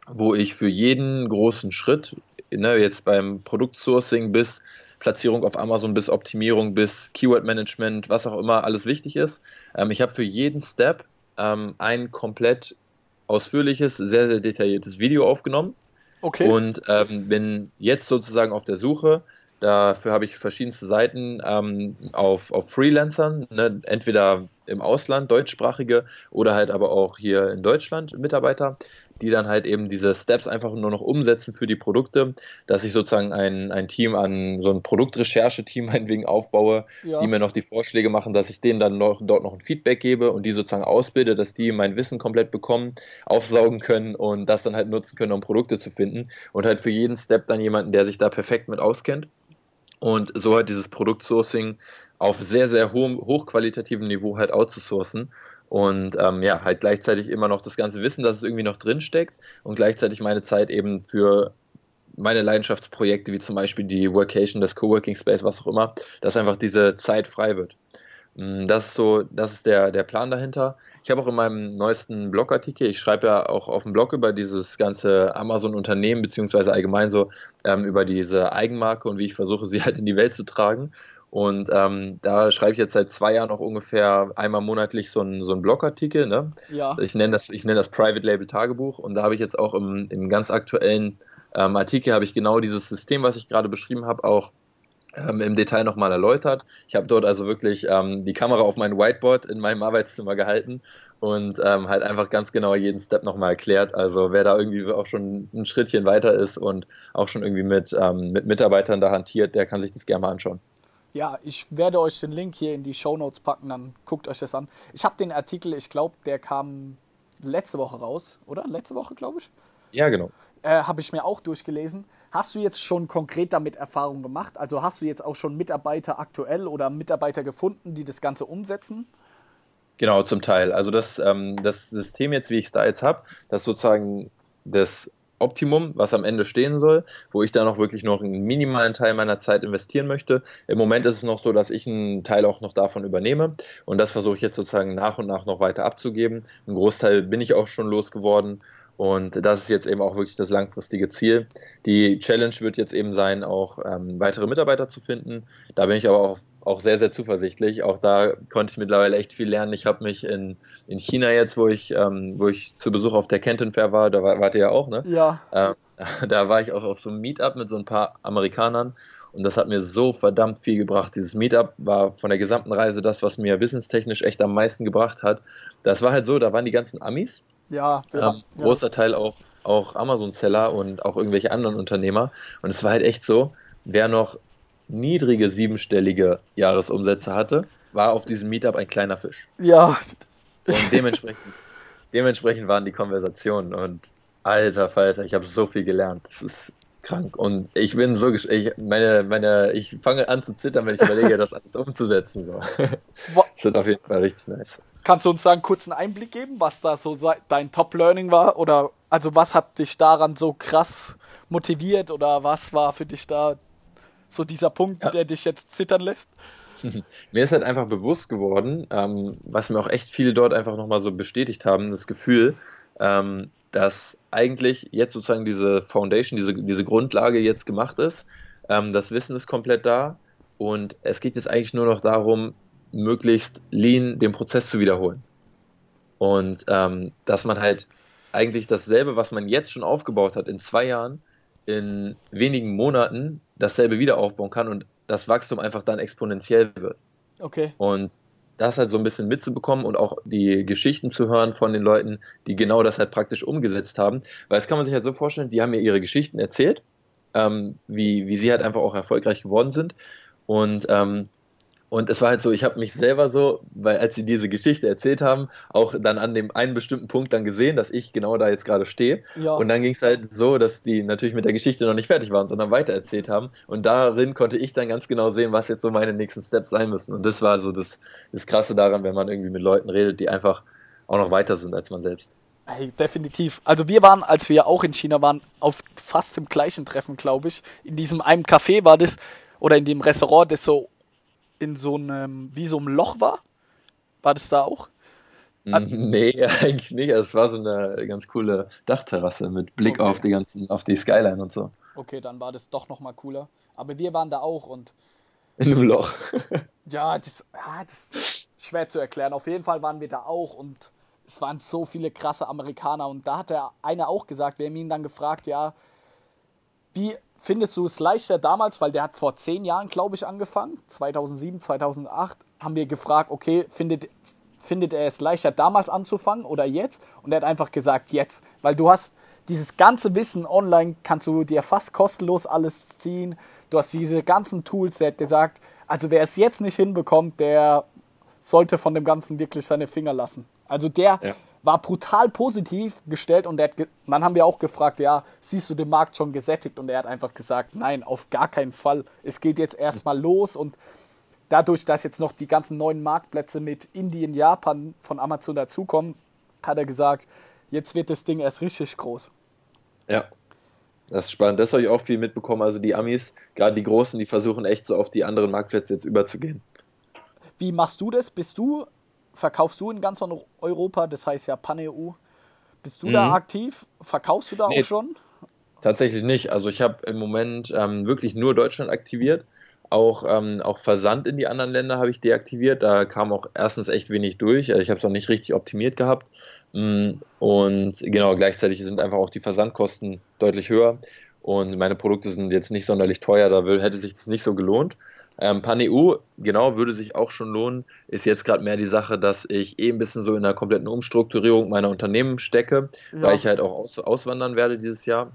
wo ich für jeden großen Schritt, ne, jetzt beim Produktsourcing bis Platzierung auf Amazon, bis Optimierung, bis Keyword-Management, was auch immer alles wichtig ist, ähm, ich habe für jeden Step ähm, ein komplett ausführliches, sehr, sehr detailliertes Video aufgenommen. Okay. Und ähm, bin jetzt sozusagen auf der Suche Dafür habe ich verschiedenste Seiten ähm, auf, auf Freelancern, ne? entweder im Ausland, deutschsprachige, oder halt aber auch hier in Deutschland Mitarbeiter, die dann halt eben diese Steps einfach nur noch umsetzen für die Produkte, dass ich sozusagen ein, ein Team an so ein Produktrechercheteam meinetwegen aufbaue, ja. die mir noch die Vorschläge machen, dass ich denen dann noch, dort noch ein Feedback gebe und die sozusagen ausbilde, dass die mein Wissen komplett bekommen, aufsaugen können und das dann halt nutzen können, um Produkte zu finden und halt für jeden Step dann jemanden, der sich da perfekt mit auskennt und so halt dieses Produktsourcing auf sehr, sehr hohem, hochqualitativem Niveau halt outzusourcen und ähm, ja, halt gleichzeitig immer noch das ganze Wissen, dass es irgendwie noch drin steckt und gleichzeitig meine Zeit eben für meine Leidenschaftsprojekte, wie zum Beispiel die Workation, das Coworking Space, was auch immer, dass einfach diese Zeit frei wird. Mm, das ist so, das ist der, der Plan dahinter. Ich habe auch in meinem neuesten Blogartikel, ich schreibe ja auch auf dem Blog über dieses ganze Amazon-Unternehmen, beziehungsweise allgemein so ähm, über diese Eigenmarke und wie ich versuche, sie halt in die Welt zu tragen. Und ähm, da schreibe ich jetzt seit zwei Jahren auch ungefähr einmal monatlich so einen, so einen Blogartikel. Ne? Ja. Ich nenne das, ich nenne das Private Label Tagebuch und da habe ich jetzt auch im, im ganz aktuellen ähm, Artikel habe ich genau dieses System, was ich gerade beschrieben habe, auch ähm, im Detail nochmal erläutert. Ich habe dort also wirklich ähm, die Kamera auf mein Whiteboard in meinem Arbeitszimmer gehalten und ähm, halt einfach ganz genau jeden Step nochmal erklärt. Also wer da irgendwie auch schon ein Schrittchen weiter ist und auch schon irgendwie mit, ähm, mit Mitarbeitern da hantiert, der kann sich das gerne mal anschauen. Ja, ich werde euch den Link hier in die Show Notes packen, dann guckt euch das an. Ich habe den Artikel, ich glaube, der kam letzte Woche raus, oder? Letzte Woche, glaube ich. Ja, genau. Äh, habe ich mir auch durchgelesen. Hast du jetzt schon konkret damit Erfahrung gemacht? Also hast du jetzt auch schon Mitarbeiter aktuell oder Mitarbeiter gefunden, die das Ganze umsetzen? Genau, zum Teil. Also das, ähm, das System jetzt, wie ich es da jetzt habe, das sozusagen das Optimum, was am Ende stehen soll, wo ich dann auch wirklich noch einen minimalen Teil meiner Zeit investieren möchte. Im Moment ist es noch so, dass ich einen Teil auch noch davon übernehme und das versuche ich jetzt sozusagen nach und nach noch weiter abzugeben. Ein Großteil bin ich auch schon losgeworden und das ist jetzt eben auch wirklich das langfristige Ziel. Die Challenge wird jetzt eben sein, auch ähm, weitere Mitarbeiter zu finden. Da bin ich aber auch, auch sehr, sehr zuversichtlich. Auch da konnte ich mittlerweile echt viel lernen. Ich habe mich in, in China jetzt, wo ich, ähm, wo ich zu Besuch auf der Canton Fair war, da war, wart ihr ja auch, ne? Ja. Ähm, da war ich auch auf so einem Meetup mit so ein paar Amerikanern und das hat mir so verdammt viel gebracht. Dieses Meetup war von der gesamten Reise das, was mir wissenstechnisch echt am meisten gebracht hat. Das war halt so, da waren die ganzen Amis ja, ja, ähm, großer Teil auch, auch Amazon-Seller und auch irgendwelche anderen Unternehmer. Und es war halt echt so, wer noch niedrige siebenstellige Jahresumsätze hatte, war auf diesem Meetup ein kleiner Fisch. Ja. Und dementsprechend, dementsprechend waren die Konversationen und alter Falter, ich habe so viel gelernt. Das ist krank. Und ich bin so ich meine, meine, ich fange an zu zittern, wenn ich überlege, das alles umzusetzen. So. Das wird auf jeden Fall richtig nice. Kannst du uns da einen kurzen Einblick geben, was da so dein Top-Learning war? Oder also was hat dich daran so krass motiviert oder was war für dich da so dieser Punkt, ja. der dich jetzt zittern lässt? Mir ist halt einfach bewusst geworden, ähm, was mir auch echt viele dort einfach nochmal so bestätigt haben, das Gefühl, ähm, dass eigentlich jetzt sozusagen diese Foundation, diese, diese Grundlage jetzt gemacht ist. Ähm, das Wissen ist komplett da und es geht jetzt eigentlich nur noch darum, möglichst lean den Prozess zu wiederholen. Und ähm, dass man halt eigentlich dasselbe, was man jetzt schon aufgebaut hat, in zwei Jahren, in wenigen Monaten dasselbe wieder aufbauen kann und das Wachstum einfach dann exponentiell wird. Okay. Und das halt so ein bisschen mitzubekommen und auch die Geschichten zu hören von den Leuten, die genau das halt praktisch umgesetzt haben. Weil das kann man sich halt so vorstellen, die haben mir ihre Geschichten erzählt, ähm, wie, wie sie halt einfach auch erfolgreich geworden sind. Und ähm, und es war halt so, ich habe mich selber so, weil als sie diese Geschichte erzählt haben, auch dann an dem einen bestimmten Punkt dann gesehen, dass ich genau da jetzt gerade stehe. Ja. Und dann ging es halt so, dass die natürlich mit der Geschichte noch nicht fertig waren, sondern weiter erzählt haben. Und darin konnte ich dann ganz genau sehen, was jetzt so meine nächsten Steps sein müssen. Und das war so das, das Krasse daran, wenn man irgendwie mit Leuten redet, die einfach auch noch weiter sind als man selbst. Hey, definitiv. Also wir waren, als wir auch in China waren, auf fast dem gleichen Treffen, glaube ich. In diesem einem Café war das, oder in dem Restaurant, das so in so einem, wie so einem Loch war? War das da auch? An nee, eigentlich nicht. Also es war so eine ganz coole Dachterrasse mit Blick okay. auf die ganzen, auf die Skyline und so. Okay, dann war das doch nochmal cooler. Aber wir waren da auch und. In einem Loch. ja, das, ja, das ist schwer zu erklären. Auf jeden Fall waren wir da auch und es waren so viele krasse Amerikaner. Und da hat der eine auch gesagt, wir haben ihn dann gefragt, ja, wie Findest du es leichter damals, weil der hat vor zehn Jahren, glaube ich, angefangen, 2007, 2008, haben wir gefragt, okay, findet, findet er es leichter damals anzufangen oder jetzt? Und er hat einfach gesagt, jetzt, weil du hast dieses ganze Wissen online, kannst du dir fast kostenlos alles ziehen. Du hast diese ganzen Tools, der hat gesagt, also wer es jetzt nicht hinbekommt, der sollte von dem Ganzen wirklich seine Finger lassen. Also der, ja war brutal positiv gestellt und hat dann haben wir auch gefragt, ja, siehst du den Markt schon gesättigt? Und er hat einfach gesagt, nein, auf gar keinen Fall. Es geht jetzt erstmal los und dadurch, dass jetzt noch die ganzen neuen Marktplätze mit Indien, Japan von Amazon dazukommen, hat er gesagt, jetzt wird das Ding erst richtig groß. Ja, das ist spannend. Das habe ich auch viel mitbekommen. Also die Amis, gerade die Großen, die versuchen echt so auf die anderen Marktplätze jetzt überzugehen. Wie machst du das? Bist du verkaufst du in ganz Europa, das heißt ja Pan-EU. Bist du mhm. da aktiv? Verkaufst du da nee, auch schon? Tatsächlich nicht. Also ich habe im Moment ähm, wirklich nur Deutschland aktiviert. Auch, ähm, auch Versand in die anderen Länder habe ich deaktiviert. Da kam auch erstens echt wenig durch. Also ich habe es noch nicht richtig optimiert gehabt. Mm, und genau, gleichzeitig sind einfach auch die Versandkosten deutlich höher. Und meine Produkte sind jetzt nicht sonderlich teuer, da hätte sich das nicht so gelohnt. Ähm, Pan-EU, genau, würde sich auch schon lohnen. Ist jetzt gerade mehr die Sache, dass ich eh ein bisschen so in der kompletten Umstrukturierung meiner Unternehmen stecke, ja. weil ich halt auch aus, auswandern werde dieses Jahr.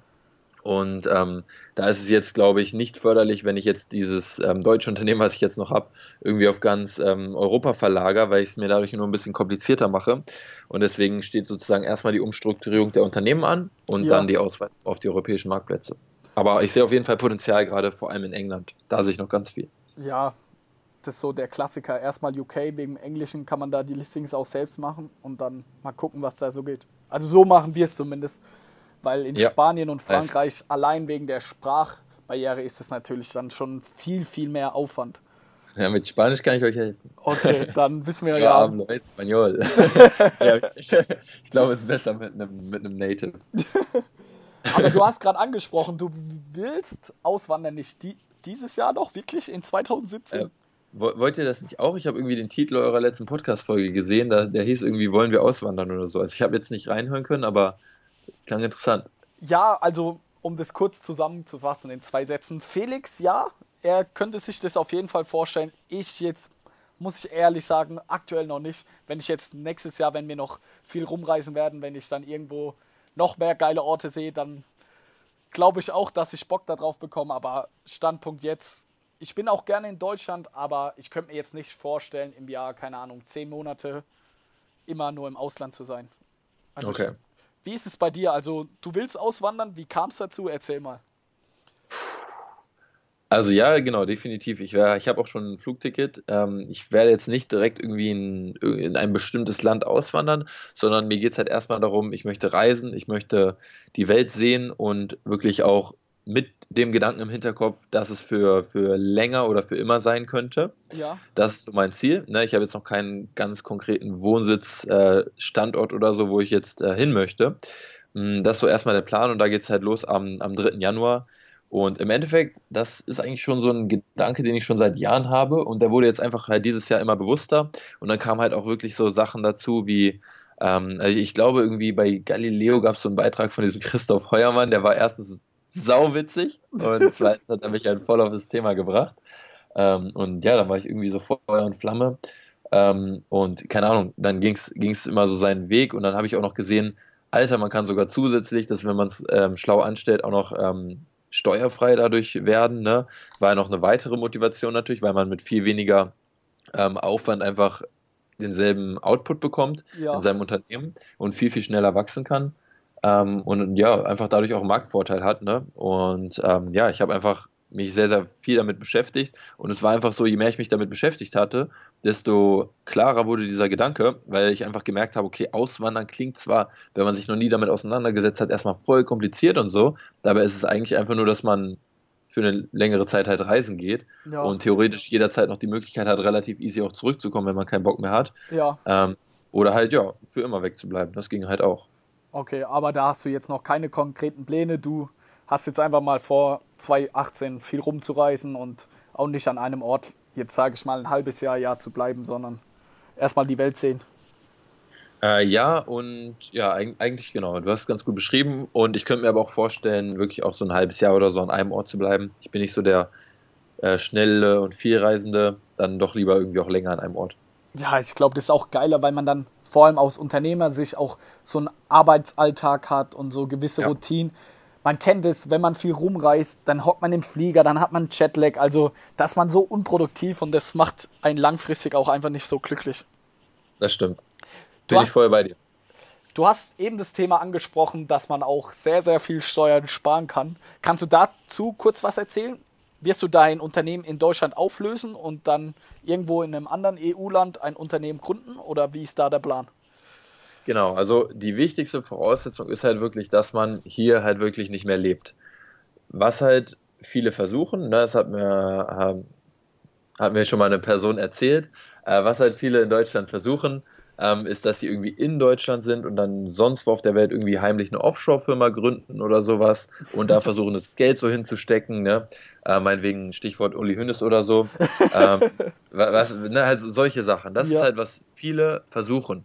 Und ähm, da ist es jetzt, glaube ich, nicht förderlich, wenn ich jetzt dieses ähm, deutsche Unternehmen, was ich jetzt noch habe, irgendwie auf ganz ähm, Europa verlagere, weil ich es mir dadurch nur ein bisschen komplizierter mache. Und deswegen steht sozusagen erstmal die Umstrukturierung der Unternehmen an und ja. dann die Ausweitung auf die europäischen Marktplätze. Aber ich sehe auf jeden Fall Potenzial, gerade vor allem in England. Da sehe ich noch ganz viel ja, das ist so der Klassiker. Erstmal UK, wegen Englischen kann man da die Listings auch selbst machen und dann mal gucken, was da so geht. Also so machen wir es zumindest. weil in ja. Spanien und Frankreich nice. allein wegen der Sprachbarriere ist es natürlich dann schon viel, viel mehr Aufwand. Ja, mit Spanisch kann ich euch helfen. Okay, dann wissen wir ja. Hablo Español. ja, ich glaube, es ist besser mit einem, mit einem Native. Aber du hast gerade angesprochen, du willst auswandern nicht die, dieses Jahr noch, wirklich in 2017? Äh, wollt ihr das nicht auch? Ich habe irgendwie den Titel eurer letzten Podcast-Folge gesehen, da, der hieß irgendwie Wollen wir auswandern oder so. Also ich habe jetzt nicht reinhören können, aber klang interessant. Ja, also um das kurz zusammenzufassen in zwei Sätzen. Felix, ja, er könnte sich das auf jeden Fall vorstellen. Ich jetzt, muss ich ehrlich sagen, aktuell noch nicht. Wenn ich jetzt nächstes Jahr, wenn wir noch viel rumreisen werden, wenn ich dann irgendwo noch mehr geile Orte sehe, dann glaube ich auch, dass ich Bock darauf bekomme. Aber Standpunkt jetzt, ich bin auch gerne in Deutschland, aber ich könnte mir jetzt nicht vorstellen, im Jahr, keine Ahnung, zehn Monate immer nur im Ausland zu sein. Also okay. Ich, wie ist es bei dir? Also, du willst auswandern, wie kam es dazu? Erzähl mal. Also ja, genau, definitiv. Ich, ich habe auch schon ein Flugticket. Ähm, ich werde jetzt nicht direkt irgendwie in, in ein bestimmtes Land auswandern, sondern mir geht es halt erstmal darum, ich möchte reisen, ich möchte die Welt sehen und wirklich auch mit dem Gedanken im Hinterkopf, dass es für, für länger oder für immer sein könnte. Ja. Das ist so mein Ziel. Ne? Ich habe jetzt noch keinen ganz konkreten Wohnsitz, äh, Standort oder so, wo ich jetzt äh, hin möchte. Mm, das ist so erstmal der Plan und da geht es halt los am, am 3. Januar und im Endeffekt, das ist eigentlich schon so ein Gedanke, den ich schon seit Jahren habe. Und der wurde jetzt einfach halt dieses Jahr immer bewusster. Und dann kamen halt auch wirklich so Sachen dazu wie, ähm, also ich glaube irgendwie bei Galileo gab es so einen Beitrag von diesem Christoph Heuermann, der war erstens sauwitzig und zweitens hat er mich halt voll auf das Thema gebracht. Ähm, und ja, dann war ich irgendwie so Feuer und Flamme. Ähm, und keine Ahnung, dann ging es immer so seinen Weg. Und dann habe ich auch noch gesehen, Alter, man kann sogar zusätzlich, dass wenn man es ähm, schlau anstellt, auch noch ähm, steuerfrei dadurch werden. Ne? War ja noch eine weitere Motivation natürlich, weil man mit viel weniger ähm, Aufwand einfach denselben Output bekommt ja. in seinem Unternehmen und viel, viel schneller wachsen kann. Ähm, und ja, einfach dadurch auch einen Marktvorteil hat. Ne? Und ähm, ja, ich habe einfach mich sehr, sehr viel damit beschäftigt. Und es war einfach so, je mehr ich mich damit beschäftigt hatte, desto klarer wurde dieser Gedanke, weil ich einfach gemerkt habe, okay, Auswandern klingt zwar, wenn man sich noch nie damit auseinandergesetzt hat, erstmal voll kompliziert und so, dabei ist es eigentlich einfach nur, dass man für eine längere Zeit halt reisen geht ja. und theoretisch jederzeit noch die Möglichkeit hat, relativ easy auch zurückzukommen, wenn man keinen Bock mehr hat. Ja. Ähm, oder halt, ja, für immer wegzubleiben. Das ging halt auch. Okay, aber da hast du jetzt noch keine konkreten Pläne. Du hast jetzt einfach mal vor, 2018 viel rumzureisen und auch nicht an einem Ort, jetzt sage ich mal, ein halbes Jahr, Jahr zu bleiben, sondern erstmal die Welt sehen. Äh, ja, und ja, eigentlich genau. Du hast es ganz gut beschrieben. Und ich könnte mir aber auch vorstellen, wirklich auch so ein halbes Jahr oder so an einem Ort zu bleiben. Ich bin nicht so der äh, schnelle und vielreisende, dann doch lieber irgendwie auch länger an einem Ort. Ja, ich glaube, das ist auch geiler, weil man dann vor allem aus Unternehmer sich auch so einen Arbeitsalltag hat und so gewisse ja. Routinen man kennt es, wenn man viel rumreist, dann hockt man im Flieger, dann hat man Jetlag. Also, dass man so unproduktiv und das macht einen langfristig auch einfach nicht so glücklich. Das stimmt. Bin hast, ich voll bei dir. Du hast eben das Thema angesprochen, dass man auch sehr, sehr viel Steuern sparen kann. Kannst du dazu kurz was erzählen? Wirst du dein Unternehmen in Deutschland auflösen und dann irgendwo in einem anderen EU-Land ein Unternehmen gründen oder wie ist da der Plan? Genau, also die wichtigste Voraussetzung ist halt wirklich, dass man hier halt wirklich nicht mehr lebt. Was halt viele versuchen, ne, das hat mir, äh, hat mir schon mal eine Person erzählt, äh, was halt viele in Deutschland versuchen, ähm, ist, dass sie irgendwie in Deutschland sind und dann sonst wo auf der Welt irgendwie heimlich eine Offshore-Firma gründen oder sowas und da versuchen, das Geld so hinzustecken, ne? Äh, meinetwegen Stichwort Uli Hünnes oder so. Ähm, was, ne, halt solche Sachen. Das ja. ist halt, was viele versuchen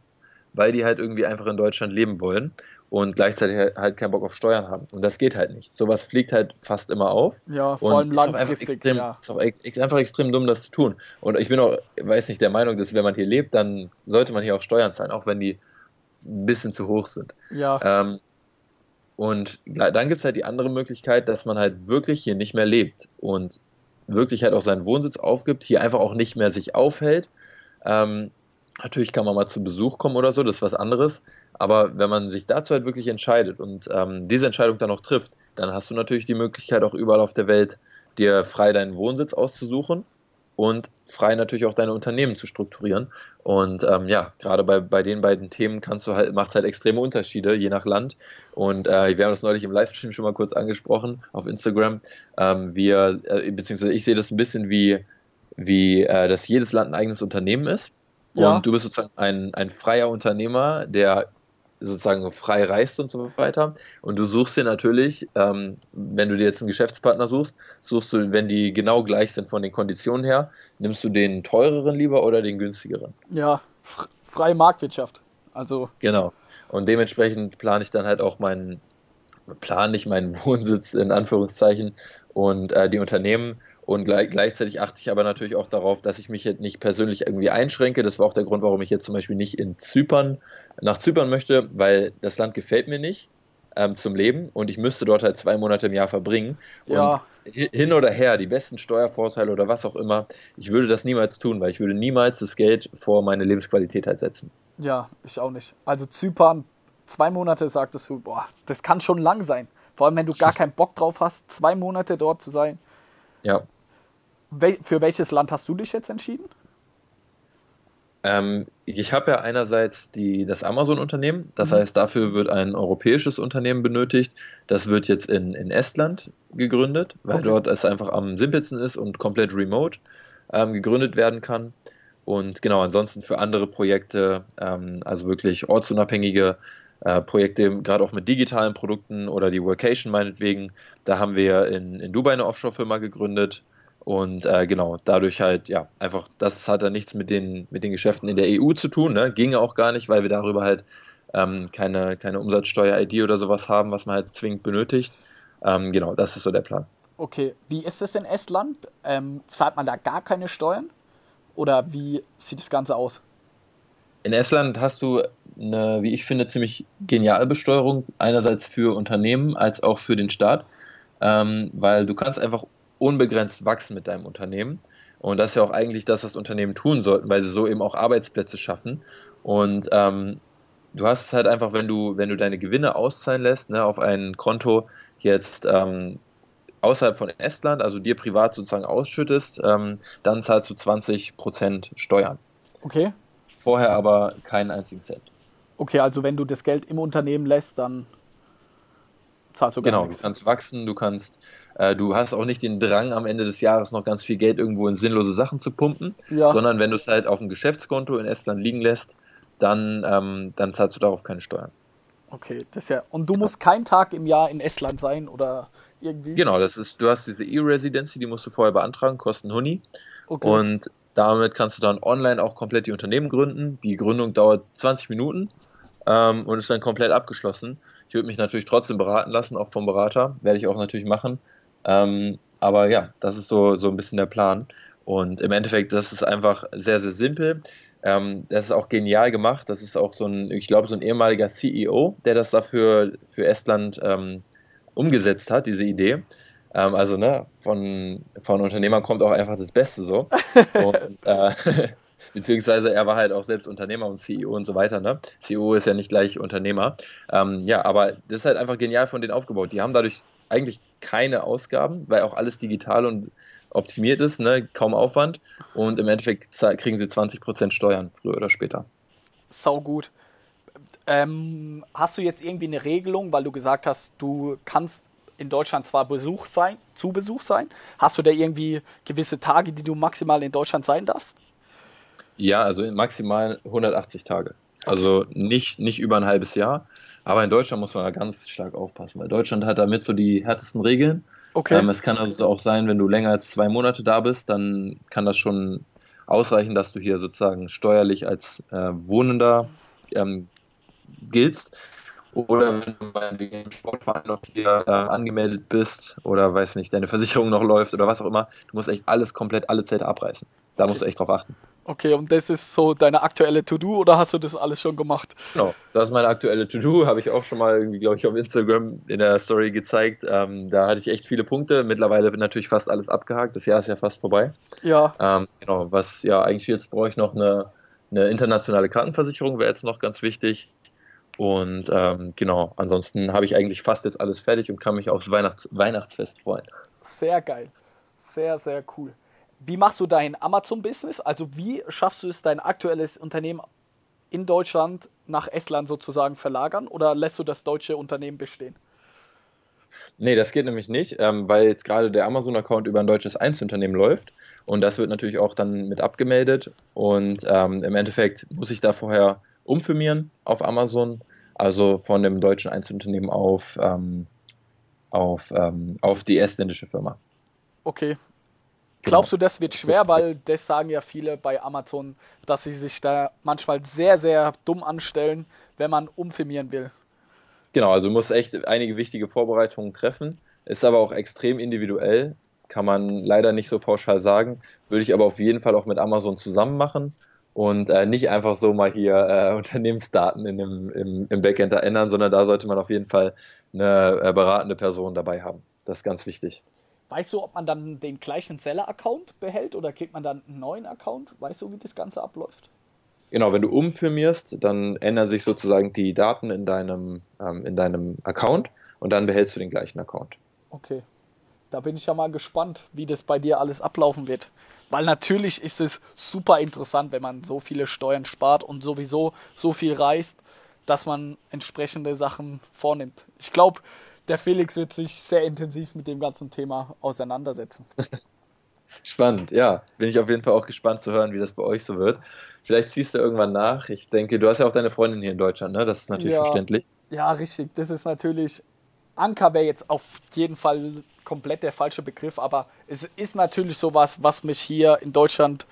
weil die halt irgendwie einfach in Deutschland leben wollen und gleichzeitig halt, halt keinen Bock auf Steuern haben. Und das geht halt nicht. Sowas fliegt halt fast immer auf. Ja, vor allem langfristig. Ist extrem, ja. ist auch ex einfach extrem dumm, das zu tun. Und ich bin auch, weiß nicht, der Meinung, dass wenn man hier lebt, dann sollte man hier auch Steuern zahlen, auch wenn die ein bisschen zu hoch sind. Ja. Ähm, und dann gibt es halt die andere Möglichkeit, dass man halt wirklich hier nicht mehr lebt und wirklich halt auch seinen Wohnsitz aufgibt, hier einfach auch nicht mehr sich aufhält. Ähm, Natürlich kann man mal zu Besuch kommen oder so, das ist was anderes. Aber wenn man sich dazu halt wirklich entscheidet und ähm, diese Entscheidung dann auch trifft, dann hast du natürlich die Möglichkeit, auch überall auf der Welt dir frei deinen Wohnsitz auszusuchen. und frei natürlich auch deine Unternehmen zu strukturieren. Und ähm, ja, gerade bei, bei den beiden Themen kannst du halt, macht es halt extreme Unterschiede, je nach Land. Und äh, wir haben das neulich im Livestream schon mal kurz angesprochen auf Instagram. Ähm, wir, äh, beziehungsweise ich sehe das ein bisschen wie, wie äh, dass jedes Land ein eigenes Unternehmen ist. Ja. Und du bist sozusagen ein, ein freier Unternehmer, der sozusagen frei reist und so weiter. Und du suchst dir natürlich, ähm, wenn du dir jetzt einen Geschäftspartner suchst, suchst du, wenn die genau gleich sind von den Konditionen her, nimmst du den teureren lieber oder den günstigeren? Ja, freie Marktwirtschaft. Also. Genau. Und dementsprechend plane ich dann halt auch meinen, plane ich meinen Wohnsitz in Anführungszeichen und äh, die Unternehmen und gleich, gleichzeitig achte ich aber natürlich auch darauf, dass ich mich jetzt nicht persönlich irgendwie einschränke. Das war auch der Grund, warum ich jetzt zum Beispiel nicht in Zypern, nach Zypern möchte, weil das Land gefällt mir nicht ähm, zum Leben und ich müsste dort halt zwei Monate im Jahr verbringen. Ja. hin oder her, die besten Steuervorteile oder was auch immer, ich würde das niemals tun, weil ich würde niemals das Geld vor meine Lebensqualität halt setzen. Ja, ich auch nicht. Also Zypern, zwei Monate sagtest du, boah, das kann schon lang sein. Vor allem, wenn du gar keinen Bock drauf hast, zwei Monate dort zu sein. Ja. Wel für welches Land hast du dich jetzt entschieden? Ähm, ich habe ja einerseits die, das Amazon-Unternehmen, das mhm. heißt, dafür wird ein europäisches Unternehmen benötigt. Das wird jetzt in, in Estland gegründet, weil okay. dort es einfach am simpelsten ist und komplett remote ähm, gegründet werden kann. Und genau, ansonsten für andere Projekte, ähm, also wirklich ortsunabhängige äh, Projekte, gerade auch mit digitalen Produkten oder die Workation meinetwegen. Da haben wir in, in Dubai eine Offshore-Firma gegründet. Und äh, genau, dadurch halt, ja, einfach, das hat dann nichts mit den, mit den Geschäften in der EU zu tun, ne? Ginge auch gar nicht, weil wir darüber halt ähm, keine, keine Umsatzsteuer-ID oder sowas haben, was man halt zwingend benötigt. Ähm, genau, das ist so der Plan. Okay, wie ist es in Estland? Ähm, zahlt man da gar keine Steuern? Oder wie sieht das Ganze aus? In Estland hast du eine, wie ich finde, ziemlich geniale Besteuerung, einerseits für Unternehmen als auch für den Staat, ähm, weil du kannst einfach unbegrenzt wachsen mit deinem Unternehmen. Und das ist ja auch eigentlich das, was Unternehmen tun sollten, weil sie so eben auch Arbeitsplätze schaffen. Und ähm, du hast es halt einfach, wenn du, wenn du deine Gewinne auszahlen lässt, ne, auf ein Konto jetzt ähm, außerhalb von Estland, also dir privat sozusagen ausschüttest, ähm, dann zahlst du 20% Steuern. Okay. Vorher aber keinen einzigen Cent. Okay, also wenn du das Geld im Unternehmen lässt, dann zahlst du gar genau, nichts. Genau, du kannst wachsen, du kannst, äh, du hast auch nicht den Drang am Ende des Jahres noch ganz viel Geld irgendwo in sinnlose Sachen zu pumpen, ja. sondern wenn du es halt auf dem Geschäftskonto in Estland liegen lässt, dann, ähm, dann zahlst du darauf keine Steuern. Okay, das ja. Und du genau. musst keinen Tag im Jahr in Estland sein oder irgendwie? Genau, das ist, du hast diese E-Residency, die musst du vorher beantragen, kosten Huni. Okay. Und damit kannst du dann online auch komplett die Unternehmen gründen. Die Gründung dauert 20 Minuten ähm, und ist dann komplett abgeschlossen. Ich würde mich natürlich trotzdem beraten lassen, auch vom Berater. Werde ich auch natürlich machen. Ähm, aber ja, das ist so, so ein bisschen der Plan. Und im Endeffekt, das ist einfach sehr, sehr simpel. Ähm, das ist auch genial gemacht. Das ist auch so ein, ich glaube, so ein ehemaliger CEO, der das dafür für Estland ähm, umgesetzt hat, diese Idee. Ähm, also, ne, von, von Unternehmern kommt auch einfach das Beste so. und, äh, beziehungsweise er war halt auch selbst Unternehmer und CEO und so weiter. Ne? CEO ist ja nicht gleich Unternehmer. Ähm, ja, aber das ist halt einfach genial von denen aufgebaut. Die haben dadurch eigentlich keine Ausgaben, weil auch alles digital und optimiert ist, ne? kaum Aufwand. Und im Endeffekt kriegen sie 20% Steuern, früher oder später. Sau gut. Ähm, hast du jetzt irgendwie eine Regelung, weil du gesagt hast, du kannst in Deutschland zwar Besuch sein, zu Besuch sein. Hast du da irgendwie gewisse Tage, die du maximal in Deutschland sein darfst? Ja, also maximal 180 Tage. Also nicht, nicht über ein halbes Jahr. Aber in Deutschland muss man da ganz stark aufpassen, weil Deutschland hat damit so die härtesten Regeln. Okay. Ähm, es kann also auch sein, wenn du länger als zwei Monate da bist, dann kann das schon ausreichen, dass du hier sozusagen steuerlich als äh, Wohnender ähm, giltst. Oder wenn du bei einem Sportverein noch hier äh, angemeldet bist oder weiß nicht, deine Versicherung noch läuft oder was auch immer, du musst echt alles komplett, alle Zelte abreißen. Da musst du echt drauf achten. Okay, und das ist so deine aktuelle To-Do oder hast du das alles schon gemacht? Genau, das ist meine aktuelle To-Do, habe ich auch schon mal irgendwie, glaube ich, auf Instagram in der Story gezeigt. Ähm, da hatte ich echt viele Punkte. Mittlerweile wird natürlich fast alles abgehakt. Das Jahr ist ja fast vorbei. Ja. Ähm, genau, was ja eigentlich jetzt brauche ich noch eine, eine internationale Krankenversicherung, wäre jetzt noch ganz wichtig. Und ähm, genau, ansonsten habe ich eigentlich fast jetzt alles fertig und kann mich aufs Weihnachts Weihnachtsfest freuen. Sehr geil. Sehr, sehr cool. Wie machst du dein Amazon-Business? Also wie schaffst du es, dein aktuelles Unternehmen in Deutschland nach Estland sozusagen verlagern oder lässt du das deutsche Unternehmen bestehen? Nee, das geht nämlich nicht, ähm, weil jetzt gerade der Amazon-Account über ein deutsches Einzelunternehmen läuft und das wird natürlich auch dann mit abgemeldet und ähm, im Endeffekt muss ich da vorher umfirmieren auf Amazon, also von dem deutschen Einzelunternehmen auf, ähm, auf, ähm, auf die estländische Firma. Okay. Glaubst du, das wird schwer, weil das sagen ja viele bei Amazon, dass sie sich da manchmal sehr, sehr dumm anstellen, wenn man umfirmieren will? Genau, also du musst echt einige wichtige Vorbereitungen treffen, ist aber auch extrem individuell, kann man leider nicht so pauschal sagen, würde ich aber auf jeden Fall auch mit Amazon zusammen machen und äh, nicht einfach so mal hier äh, Unternehmensdaten in dem, im, im Backend ändern, sondern da sollte man auf jeden Fall eine äh, beratende Person dabei haben. Das ist ganz wichtig. Weißt du, ob man dann den gleichen Seller-Account behält oder kriegt man dann einen neuen Account? Weißt du, wie das Ganze abläuft? Genau, wenn du umfirmierst, dann ändern sich sozusagen die Daten in deinem, ähm, in deinem Account und dann behältst du den gleichen Account. Okay. Da bin ich ja mal gespannt, wie das bei dir alles ablaufen wird. Weil natürlich ist es super interessant, wenn man so viele Steuern spart und sowieso so viel reist, dass man entsprechende Sachen vornimmt. Ich glaube, der Felix wird sich sehr intensiv mit dem ganzen Thema auseinandersetzen. Spannend, ja. Bin ich auf jeden Fall auch gespannt zu hören, wie das bei euch so wird. Vielleicht ziehst du irgendwann nach. Ich denke, du hast ja auch deine Freundin hier in Deutschland, ne? Das ist natürlich ja, verständlich. Ja, richtig. Das ist natürlich. Anker wäre jetzt auf jeden Fall komplett der falsche Begriff, aber es ist natürlich sowas, was mich hier in Deutschland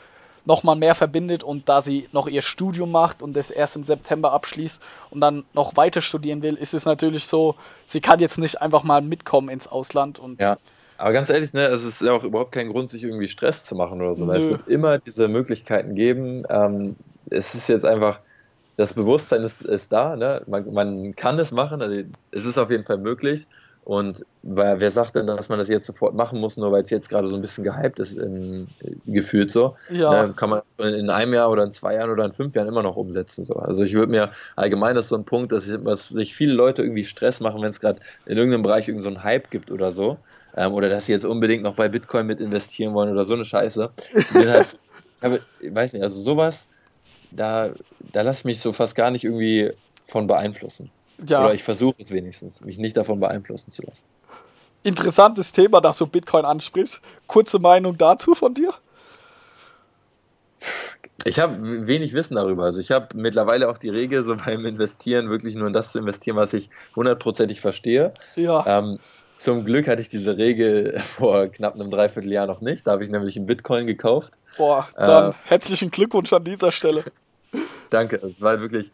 nochmal mehr verbindet und da sie noch ihr Studium macht und das erst im September abschließt und dann noch weiter studieren will, ist es natürlich so, sie kann jetzt nicht einfach mal mitkommen ins Ausland und ja. Aber ganz ehrlich, ne, es ist ja auch überhaupt kein Grund, sich irgendwie Stress zu machen oder so, weil es wird immer diese Möglichkeiten geben. Ähm, es ist jetzt einfach, das Bewusstsein ist, ist da, ne? man, man kann es machen, also es ist auf jeden Fall möglich. Und wer, wer sagt denn, dass man das jetzt sofort machen muss, nur weil es jetzt gerade so ein bisschen gehypt ist, in, gefühlt so? Ja. Ne, kann man in einem Jahr oder in zwei Jahren oder in fünf Jahren immer noch umsetzen. So. Also ich würde mir allgemein, das ist so ein Punkt, dass, ich, dass sich viele Leute irgendwie Stress machen, wenn es gerade in irgendeinem Bereich irgendeinen so Hype gibt oder so. Ähm, oder dass sie jetzt unbedingt noch bei Bitcoin mit investieren wollen oder so eine Scheiße. Ich, halt, ich weiß nicht, also sowas, da, da lasse ich mich so fast gar nicht irgendwie von beeinflussen. Ja. Oder ich versuche es wenigstens, mich nicht davon beeinflussen zu lassen. Interessantes Thema, dass du Bitcoin ansprichst. Kurze Meinung dazu von dir? Ich habe wenig Wissen darüber. Also ich habe mittlerweile auch die Regel, so beim Investieren wirklich nur in das zu investieren, was ich hundertprozentig verstehe. Ja. Ähm, zum Glück hatte ich diese Regel vor knapp einem Dreivierteljahr noch nicht. Da habe ich nämlich einen Bitcoin gekauft. Boah, dann äh, herzlichen Glückwunsch an dieser Stelle. Danke. Es war wirklich,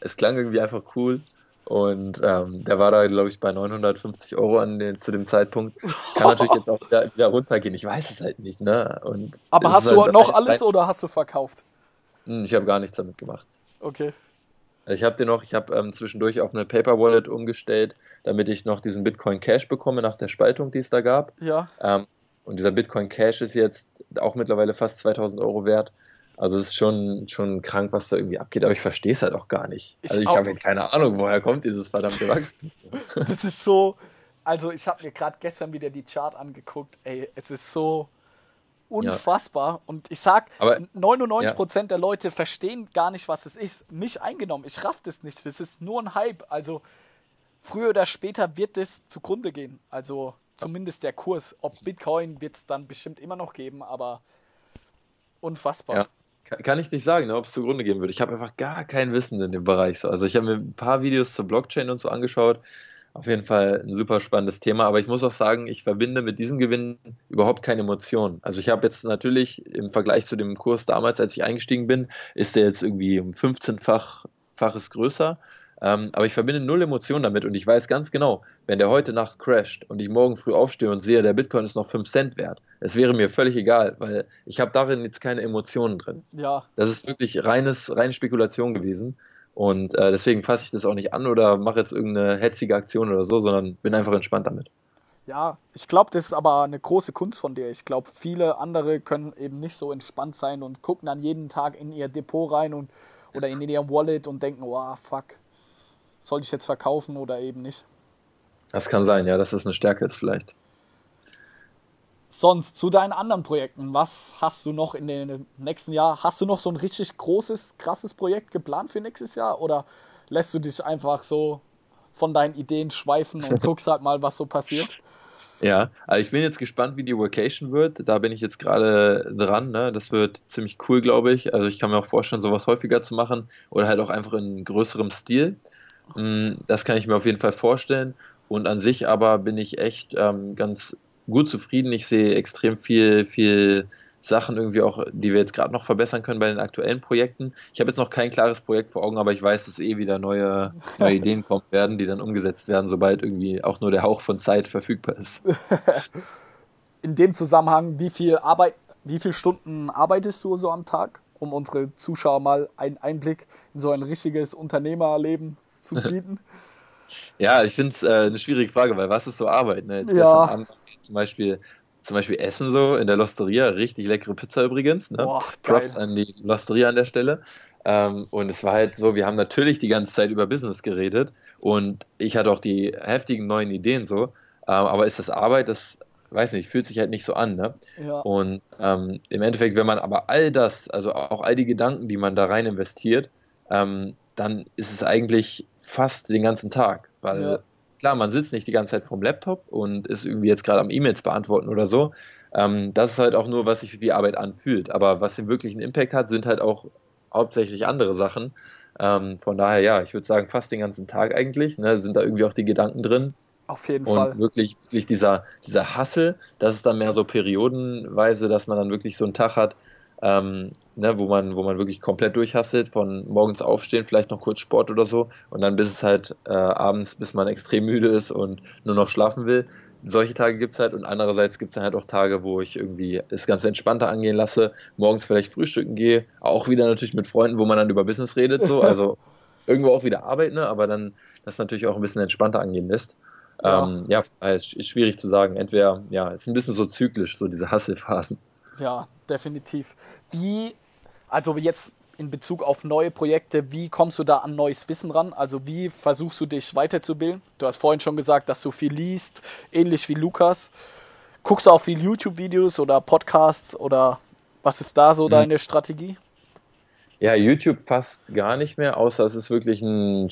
es klang irgendwie einfach cool. Und ähm, der war da, glaube ich, bei 950 Euro an den, zu dem Zeitpunkt. Kann natürlich jetzt auch wieder, wieder, runtergehen. Ich weiß es halt nicht. Ne? Und Aber hast du halt noch alles oder hast du verkauft? Hm, ich habe gar nichts damit gemacht. Okay. Ich habe den noch, ich habe ähm, zwischendurch auf eine Paper Wallet umgestellt, damit ich noch diesen Bitcoin Cash bekomme nach der Spaltung, die es da gab. Ja. Ähm, und dieser Bitcoin Cash ist jetzt auch mittlerweile fast 2000 Euro wert. Also es ist schon, schon krank, was da irgendwie abgeht, aber ich verstehe es halt auch gar nicht. Ich also ich habe keine Ahnung, woher kommt dieses verdammte Wachstum. das ist so, also ich habe mir gerade gestern wieder die Chart angeguckt, ey, es ist so unfassbar. Ja. Und ich sag, aber, 99% ja. der Leute verstehen gar nicht, was es ist. Mich eingenommen, ich raff das nicht. Das ist nur ein Hype. Also früher oder später wird das zugrunde gehen. Also zumindest der Kurs. Ob Bitcoin wird es dann bestimmt immer noch geben, aber unfassbar. Ja. Kann ich nicht sagen, ne, ob es zugrunde gehen würde. Ich habe einfach gar kein Wissen in dem Bereich. Also ich habe mir ein paar Videos zur Blockchain und so angeschaut. Auf jeden Fall ein super spannendes Thema, aber ich muss auch sagen, ich verbinde mit diesem Gewinn überhaupt keine Emotionen. Also ich habe jetzt natürlich im Vergleich zu dem Kurs damals, als ich eingestiegen bin, ist der jetzt irgendwie um 15-faches größer. Ähm, aber ich verbinde null Emotionen damit und ich weiß ganz genau, wenn der heute Nacht crasht und ich morgen früh aufstehe und sehe, der Bitcoin ist noch 5 Cent wert, es wäre mir völlig egal, weil ich habe darin jetzt keine Emotionen drin. Ja. Das ist wirklich reines, reine Spekulation gewesen. Und äh, deswegen fasse ich das auch nicht an oder mache jetzt irgendeine hetzige Aktion oder so, sondern bin einfach entspannt damit. Ja, ich glaube, das ist aber eine große Kunst von dir. Ich glaube, viele andere können eben nicht so entspannt sein und gucken dann jeden Tag in ihr Depot rein und oder in ihr Wallet und denken, wow, fuck, soll ich jetzt verkaufen oder eben nicht. Das kann sein, ja, das ist eine Stärke jetzt vielleicht. sonst zu deinen anderen Projekten, was hast du noch in den nächsten Jahr? Hast du noch so ein richtig großes, krasses Projekt geplant für nächstes Jahr oder lässt du dich einfach so von deinen Ideen schweifen und guckst halt mal, was so passiert? Ja, also ich bin jetzt gespannt, wie die Vacation wird. Da bin ich jetzt gerade dran. Ne? Das wird ziemlich cool, glaube ich. Also ich kann mir auch vorstellen, sowas häufiger zu machen oder halt auch einfach in größerem Stil. Mm, das kann ich mir auf jeden Fall vorstellen. Und an sich aber bin ich echt ähm, ganz gut zufrieden. Ich sehe extrem viel, viel Sachen irgendwie auch, die wir jetzt gerade noch verbessern können bei den aktuellen Projekten. Ich habe jetzt noch kein klares Projekt vor Augen, aber ich weiß, dass eh wieder neue, neue Ideen kommen werden, die dann umgesetzt werden, sobald irgendwie auch nur der Hauch von Zeit verfügbar ist. In dem Zusammenhang, wie viel Arbeit, wie viele Stunden arbeitest du so am Tag, um unsere Zuschauer mal einen Einblick in so ein richtiges Unternehmerleben zu bieten? Ja, ich finde es äh, eine schwierige Frage, weil was ist so Arbeit? Ne? Jetzt ja. Abend zum Beispiel, zum Beispiel Essen so in der Losteria, richtig leckere Pizza übrigens. Ne? Boah, Props an die Losteria an der Stelle. Ähm, und es war halt so, wir haben natürlich die ganze Zeit über Business geredet und ich hatte auch die heftigen neuen Ideen so. Ähm, aber ist das Arbeit? Das weiß nicht, fühlt sich halt nicht so an. Ne? Ja. Und ähm, im Endeffekt, wenn man aber all das, also auch all die Gedanken, die man da rein investiert, ähm, dann ist es eigentlich fast den ganzen Tag. Weil ja. klar, man sitzt nicht die ganze Zeit vorm Laptop und ist irgendwie jetzt gerade am E-Mails beantworten oder so. Ähm, das ist halt auch nur, was sich wie Arbeit anfühlt. Aber was den wirklichen Impact hat, sind halt auch hauptsächlich andere Sachen. Ähm, von daher, ja, ich würde sagen, fast den ganzen Tag eigentlich. Ne, sind da irgendwie auch die Gedanken drin. Auf jeden und Fall. Und wirklich, wirklich dieser, dieser Hassel, das ist dann mehr so periodenweise, dass man dann wirklich so einen Tag hat, ähm, ne, wo, man, wo man wirklich komplett durchhasselt, von morgens aufstehen, vielleicht noch kurz Sport oder so und dann bis es halt äh, abends, bis man extrem müde ist und nur noch schlafen will. Solche Tage gibt es halt und andererseits gibt es dann halt auch Tage, wo ich irgendwie das Ganze entspannter angehen lasse, morgens vielleicht frühstücken gehe, auch wieder natürlich mit Freunden, wo man dann über Business redet, so, also irgendwo auch wieder arbeiten, ne, aber dann das natürlich auch ein bisschen entspannter angehen lässt. Ja, ähm, ja ist schwierig zu sagen. Entweder, ja, ist ein bisschen so zyklisch, so diese Hasselphasen. Ja, definitiv. Wie, also jetzt in Bezug auf neue Projekte, wie kommst du da an neues Wissen ran? Also wie versuchst du dich weiterzubilden? Du hast vorhin schon gesagt, dass du viel liest, ähnlich wie Lukas. Guckst du auch viel YouTube-Videos oder Podcasts oder was ist da so mhm. deine Strategie? Ja, YouTube passt gar nicht mehr, außer es ist wirklich ein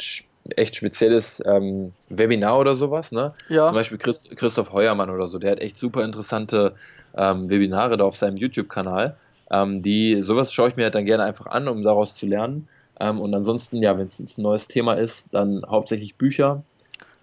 echt spezielles ähm, Webinar oder sowas. Ne? Ja. Zum Beispiel Christ Christoph Heuermann oder so, der hat echt super interessante ähm, Webinare da auf seinem YouTube-Kanal. Ähm, die, sowas schaue ich mir halt dann gerne einfach an, um daraus zu lernen. Ähm, und ansonsten, ja, wenn es ein neues Thema ist, dann hauptsächlich Bücher.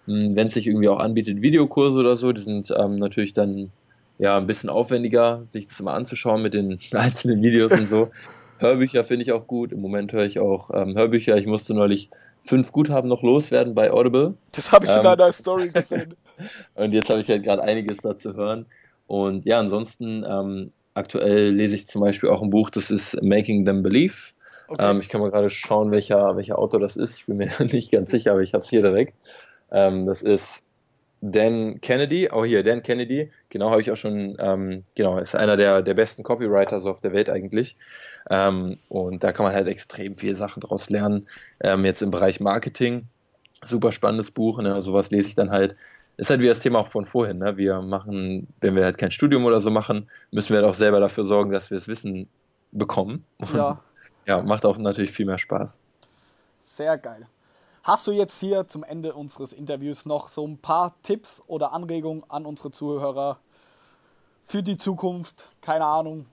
Hm, wenn es sich irgendwie auch anbietet, Videokurse oder so, die sind ähm, natürlich dann ja ein bisschen aufwendiger, sich das mal anzuschauen mit den einzelnen Videos und so. Hörbücher finde ich auch gut. Im Moment höre ich auch ähm, Hörbücher. Ich musste neulich fünf Guthaben noch loswerden bei Audible. Das habe ich in ähm, deiner Story gesehen. und jetzt habe ich halt gerade einiges dazu hören. Und ja, ansonsten ähm, aktuell lese ich zum Beispiel auch ein Buch, das ist Making Them Believe. Okay. Ähm, ich kann mal gerade schauen, welcher, welcher Autor das ist. Ich bin mir nicht ganz sicher, aber ich habe es hier direkt. Ähm, das ist Dan Kennedy, auch oh hier, Dan Kennedy, genau, habe ich auch schon, ähm, genau, ist einer der, der besten Copywriter so auf der Welt eigentlich. Ähm, und da kann man halt extrem viele Sachen draus lernen. Ähm, jetzt im Bereich Marketing, super spannendes Buch, ne? sowas lese ich dann halt ist halt wie das Thema auch von vorhin. Ne? Wir machen, wenn wir halt kein Studium oder so machen, müssen wir halt auch selber dafür sorgen, dass wir das Wissen bekommen. Ja. ja, macht auch natürlich viel mehr Spaß. Sehr geil. Hast du jetzt hier zum Ende unseres Interviews noch so ein paar Tipps oder Anregungen an unsere Zuhörer für die Zukunft? Keine Ahnung.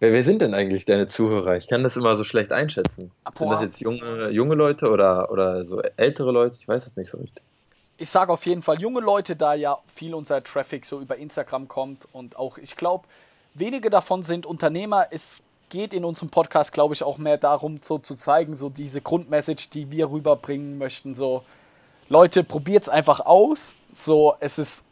Wer, wer sind denn eigentlich deine Zuhörer? Ich kann das immer so schlecht einschätzen. Boah. Sind das jetzt junge, junge Leute oder, oder so ältere Leute? Ich weiß es nicht so richtig ich sage auf jeden Fall junge Leute, da ja viel unser Traffic so über Instagram kommt und auch ich glaube, wenige davon sind Unternehmer. Es geht in unserem Podcast, glaube ich, auch mehr darum, so zu zeigen, so diese Grundmessage, die wir rüberbringen möchten. So, Leute, probiert es einfach aus. So, es ist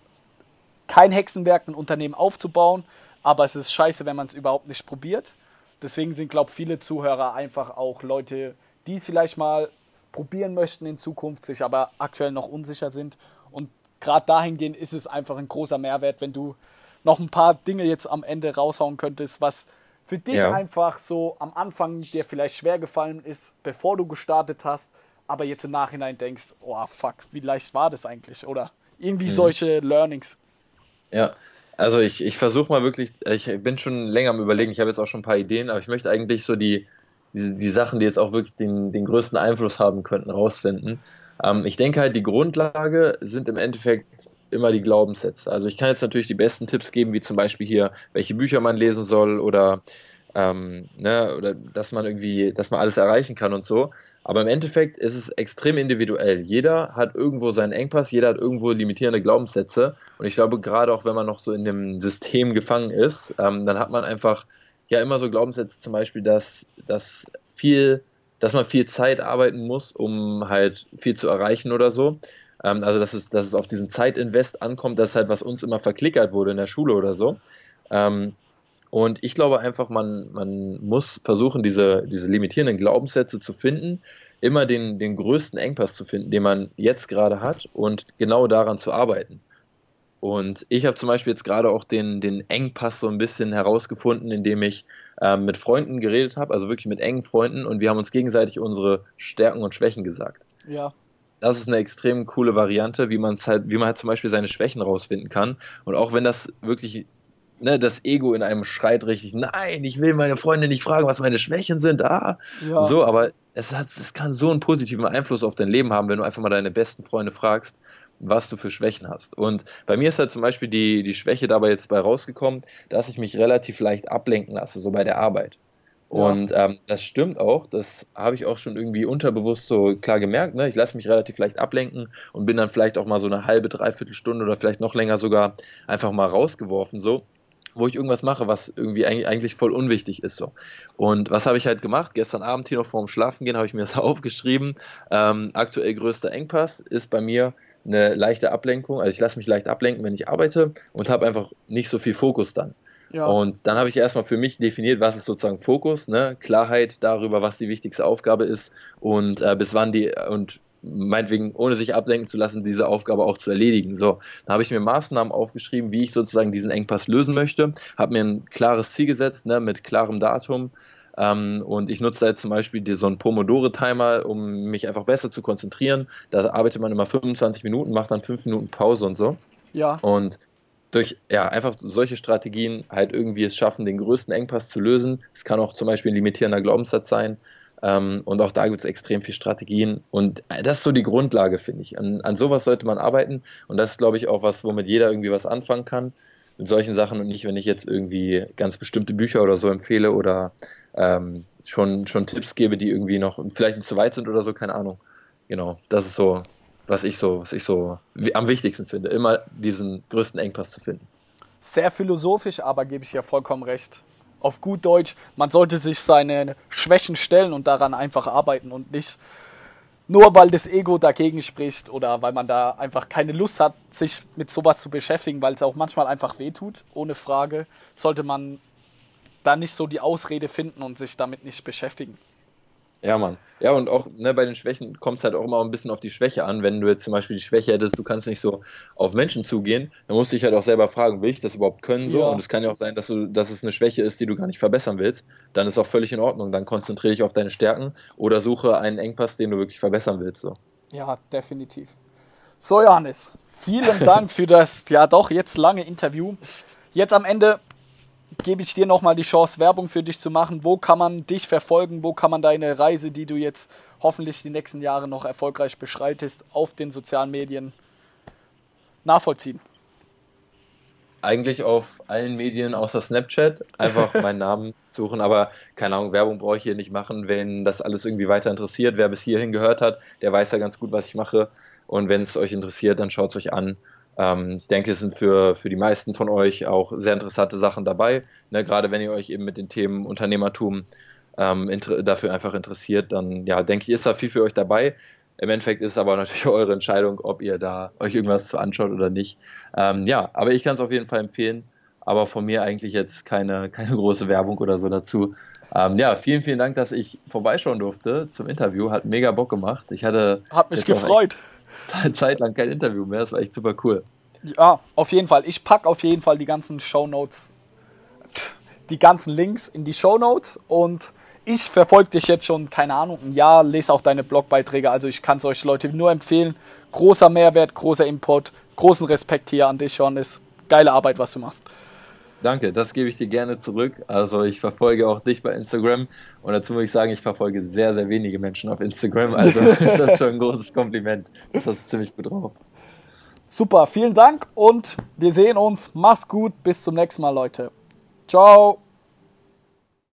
kein Hexenwerk, ein Unternehmen aufzubauen, aber es ist scheiße, wenn man es überhaupt nicht probiert. Deswegen sind, glaube ich, viele Zuhörer einfach auch Leute, die es vielleicht mal probieren möchten in Zukunft, sich aber aktuell noch unsicher sind. Und gerade dahingehend ist es einfach ein großer Mehrwert, wenn du noch ein paar Dinge jetzt am Ende raushauen könntest, was für dich ja. einfach so am Anfang dir vielleicht schwer gefallen ist, bevor du gestartet hast, aber jetzt im Nachhinein denkst, oh fuck, wie leicht war das eigentlich? Oder irgendwie mhm. solche Learnings. Ja, Also ich, ich versuche mal wirklich, ich bin schon länger am überlegen, ich habe jetzt auch schon ein paar Ideen, aber ich möchte eigentlich so die, die, die Sachen, die jetzt auch wirklich den, den größten Einfluss haben könnten, rausfinden. Ähm, ich denke halt, die Grundlage sind im Endeffekt immer die Glaubenssätze. Also ich kann jetzt natürlich die besten Tipps geben, wie zum Beispiel hier, welche Bücher man lesen soll oder, ähm, ne, oder dass man irgendwie, dass man alles erreichen kann und so. Aber im Endeffekt ist es extrem individuell. Jeder hat irgendwo seinen Engpass, jeder hat irgendwo limitierende Glaubenssätze. Und ich glaube, gerade auch wenn man noch so in dem System gefangen ist, ähm, dann hat man einfach ja immer so Glaubenssätze, zum Beispiel, dass, dass viel, dass man viel Zeit arbeiten muss, um halt viel zu erreichen oder so. Ähm, also dass es, dass es auf diesen Zeitinvest ankommt, das ist halt, was uns immer verklickert wurde in der Schule oder so. Ähm, und ich glaube einfach, man, man muss versuchen, diese, diese limitierenden Glaubenssätze zu finden, immer den, den größten Engpass zu finden, den man jetzt gerade hat und genau daran zu arbeiten. Und ich habe zum Beispiel jetzt gerade auch den, den Engpass so ein bisschen herausgefunden, indem ich ähm, mit Freunden geredet habe, also wirklich mit engen Freunden, und wir haben uns gegenseitig unsere Stärken und Schwächen gesagt. Ja. Das ist eine extrem coole Variante, wie man halt, wie man halt zum Beispiel seine Schwächen rausfinden kann. Und auch wenn das wirklich ne, das Ego in einem schreit richtig, nein, ich will meine Freunde nicht fragen, was meine Schwächen sind, ah. Ja. So, aber es, hat, es kann so einen positiven Einfluss auf dein Leben haben, wenn du einfach mal deine besten Freunde fragst, was du für Schwächen hast. Und bei mir ist halt zum Beispiel die, die Schwäche dabei jetzt bei rausgekommen, dass ich mich relativ leicht ablenken lasse, so bei der Arbeit. Und ähm, das stimmt auch, das habe ich auch schon irgendwie unterbewusst so klar gemerkt. Ne? Ich lasse mich relativ leicht ablenken und bin dann vielleicht auch mal so eine halbe, dreiviertel Stunde oder vielleicht noch länger sogar einfach mal rausgeworfen. So wo ich irgendwas mache, was irgendwie eigentlich voll unwichtig ist. So. Und was habe ich halt gemacht? Gestern Abend hier noch vorm Schlafengehen habe ich mir das aufgeschrieben. Ähm, aktuell größter Engpass ist bei mir eine leichte Ablenkung. Also ich lasse mich leicht ablenken, wenn ich arbeite und habe einfach nicht so viel Fokus dann. Ja. Und dann habe ich erstmal für mich definiert, was ist sozusagen Fokus, ne? Klarheit darüber, was die wichtigste Aufgabe ist und äh, bis wann die und meinetwegen, ohne sich ablenken zu lassen, diese Aufgabe auch zu erledigen. So, da habe ich mir Maßnahmen aufgeschrieben, wie ich sozusagen diesen Engpass lösen möchte, habe mir ein klares Ziel gesetzt, ne, mit klarem Datum. Ähm, und ich nutze jetzt zum Beispiel die, so einen Pomodore-Timer, um mich einfach besser zu konzentrieren. Da arbeitet man immer 25 Minuten, macht dann 5 Minuten Pause und so. Ja. Und durch ja, einfach solche Strategien halt irgendwie es schaffen, den größten Engpass zu lösen. Es kann auch zum Beispiel ein limitierender Glaubenssatz sein. Ähm, und auch da gibt es extrem viele Strategien. Und das ist so die Grundlage, finde ich. An, an sowas sollte man arbeiten. Und das ist, glaube ich, auch was, womit jeder irgendwie was anfangen kann. Mit solchen Sachen und nicht, wenn ich jetzt irgendwie ganz bestimmte Bücher oder so empfehle oder ähm, schon, schon Tipps gebe, die irgendwie noch vielleicht zu weit sind oder so, keine Ahnung. Genau, das ist so, was ich so, was ich so am wichtigsten finde, immer diesen größten Engpass zu finden. Sehr philosophisch, aber gebe ich ja vollkommen recht auf gut Deutsch, man sollte sich seine Schwächen stellen und daran einfach arbeiten und nicht nur weil das Ego dagegen spricht oder weil man da einfach keine Lust hat, sich mit sowas zu beschäftigen, weil es auch manchmal einfach wehtut, ohne Frage, sollte man da nicht so die Ausrede finden und sich damit nicht beschäftigen. Ja, Mann. Ja, und auch ne, bei den Schwächen kommt es halt auch immer ein bisschen auf die Schwäche an. Wenn du jetzt zum Beispiel die Schwäche hättest, du kannst nicht so auf Menschen zugehen, dann musst du dich halt auch selber fragen, will ich das überhaupt können? So? Ja. Und es kann ja auch sein, dass, du, dass es eine Schwäche ist, die du gar nicht verbessern willst. Dann ist auch völlig in Ordnung. Dann konzentriere dich auf deine Stärken oder suche einen Engpass, den du wirklich verbessern willst. So. Ja, definitiv. So, Johannes, vielen Dank für das ja doch jetzt lange Interview. Jetzt am Ende gebe ich dir nochmal die Chance, Werbung für dich zu machen. Wo kann man dich verfolgen? Wo kann man deine Reise, die du jetzt hoffentlich die nächsten Jahre noch erfolgreich beschreitest, auf den sozialen Medien nachvollziehen? Eigentlich auf allen Medien außer Snapchat einfach meinen Namen suchen, aber keine Ahnung, Werbung brauche ich hier nicht machen, wenn das alles irgendwie weiter interessiert. Wer bis hierhin gehört hat, der weiß ja ganz gut, was ich mache. Und wenn es euch interessiert, dann schaut es euch an. Ähm, ich denke, es sind für, für die meisten von euch auch sehr interessante Sachen dabei. Ne, gerade wenn ihr euch eben mit den Themen Unternehmertum ähm, dafür einfach interessiert, dann ja, denke ich, ist da viel für euch dabei. Im Endeffekt ist aber natürlich eure Entscheidung, ob ihr da euch irgendwas zu anschaut oder nicht. Ähm, ja, aber ich kann es auf jeden Fall empfehlen. Aber von mir eigentlich jetzt keine, keine große Werbung oder so dazu. Ähm, ja, vielen, vielen Dank, dass ich vorbeischauen durfte zum Interview. Hat mega Bock gemacht. Ich hatte. Hat mich gefreut. Zeit lang kein Interview mehr. Das war echt super cool. Ja, auf jeden Fall. Ich packe auf jeden Fall die ganzen Show Notes, die ganzen Links in die Show Notes und ich verfolge dich jetzt schon, keine Ahnung, ein Jahr, lese auch deine Blogbeiträge. Also ich kann es euch Leute nur empfehlen. Großer Mehrwert, großer Import, großen Respekt hier an dich, Johannes. geile Arbeit, was du machst. Danke, das gebe ich dir gerne zurück. Also ich verfolge auch dich bei Instagram und dazu muss ich sagen, ich verfolge sehr, sehr wenige Menschen auf Instagram. Also das ist schon ein großes Kompliment. Das hast du ziemlich gut drauf. Super, vielen Dank und wir sehen uns. Mach's gut, bis zum nächsten Mal, Leute. Ciao.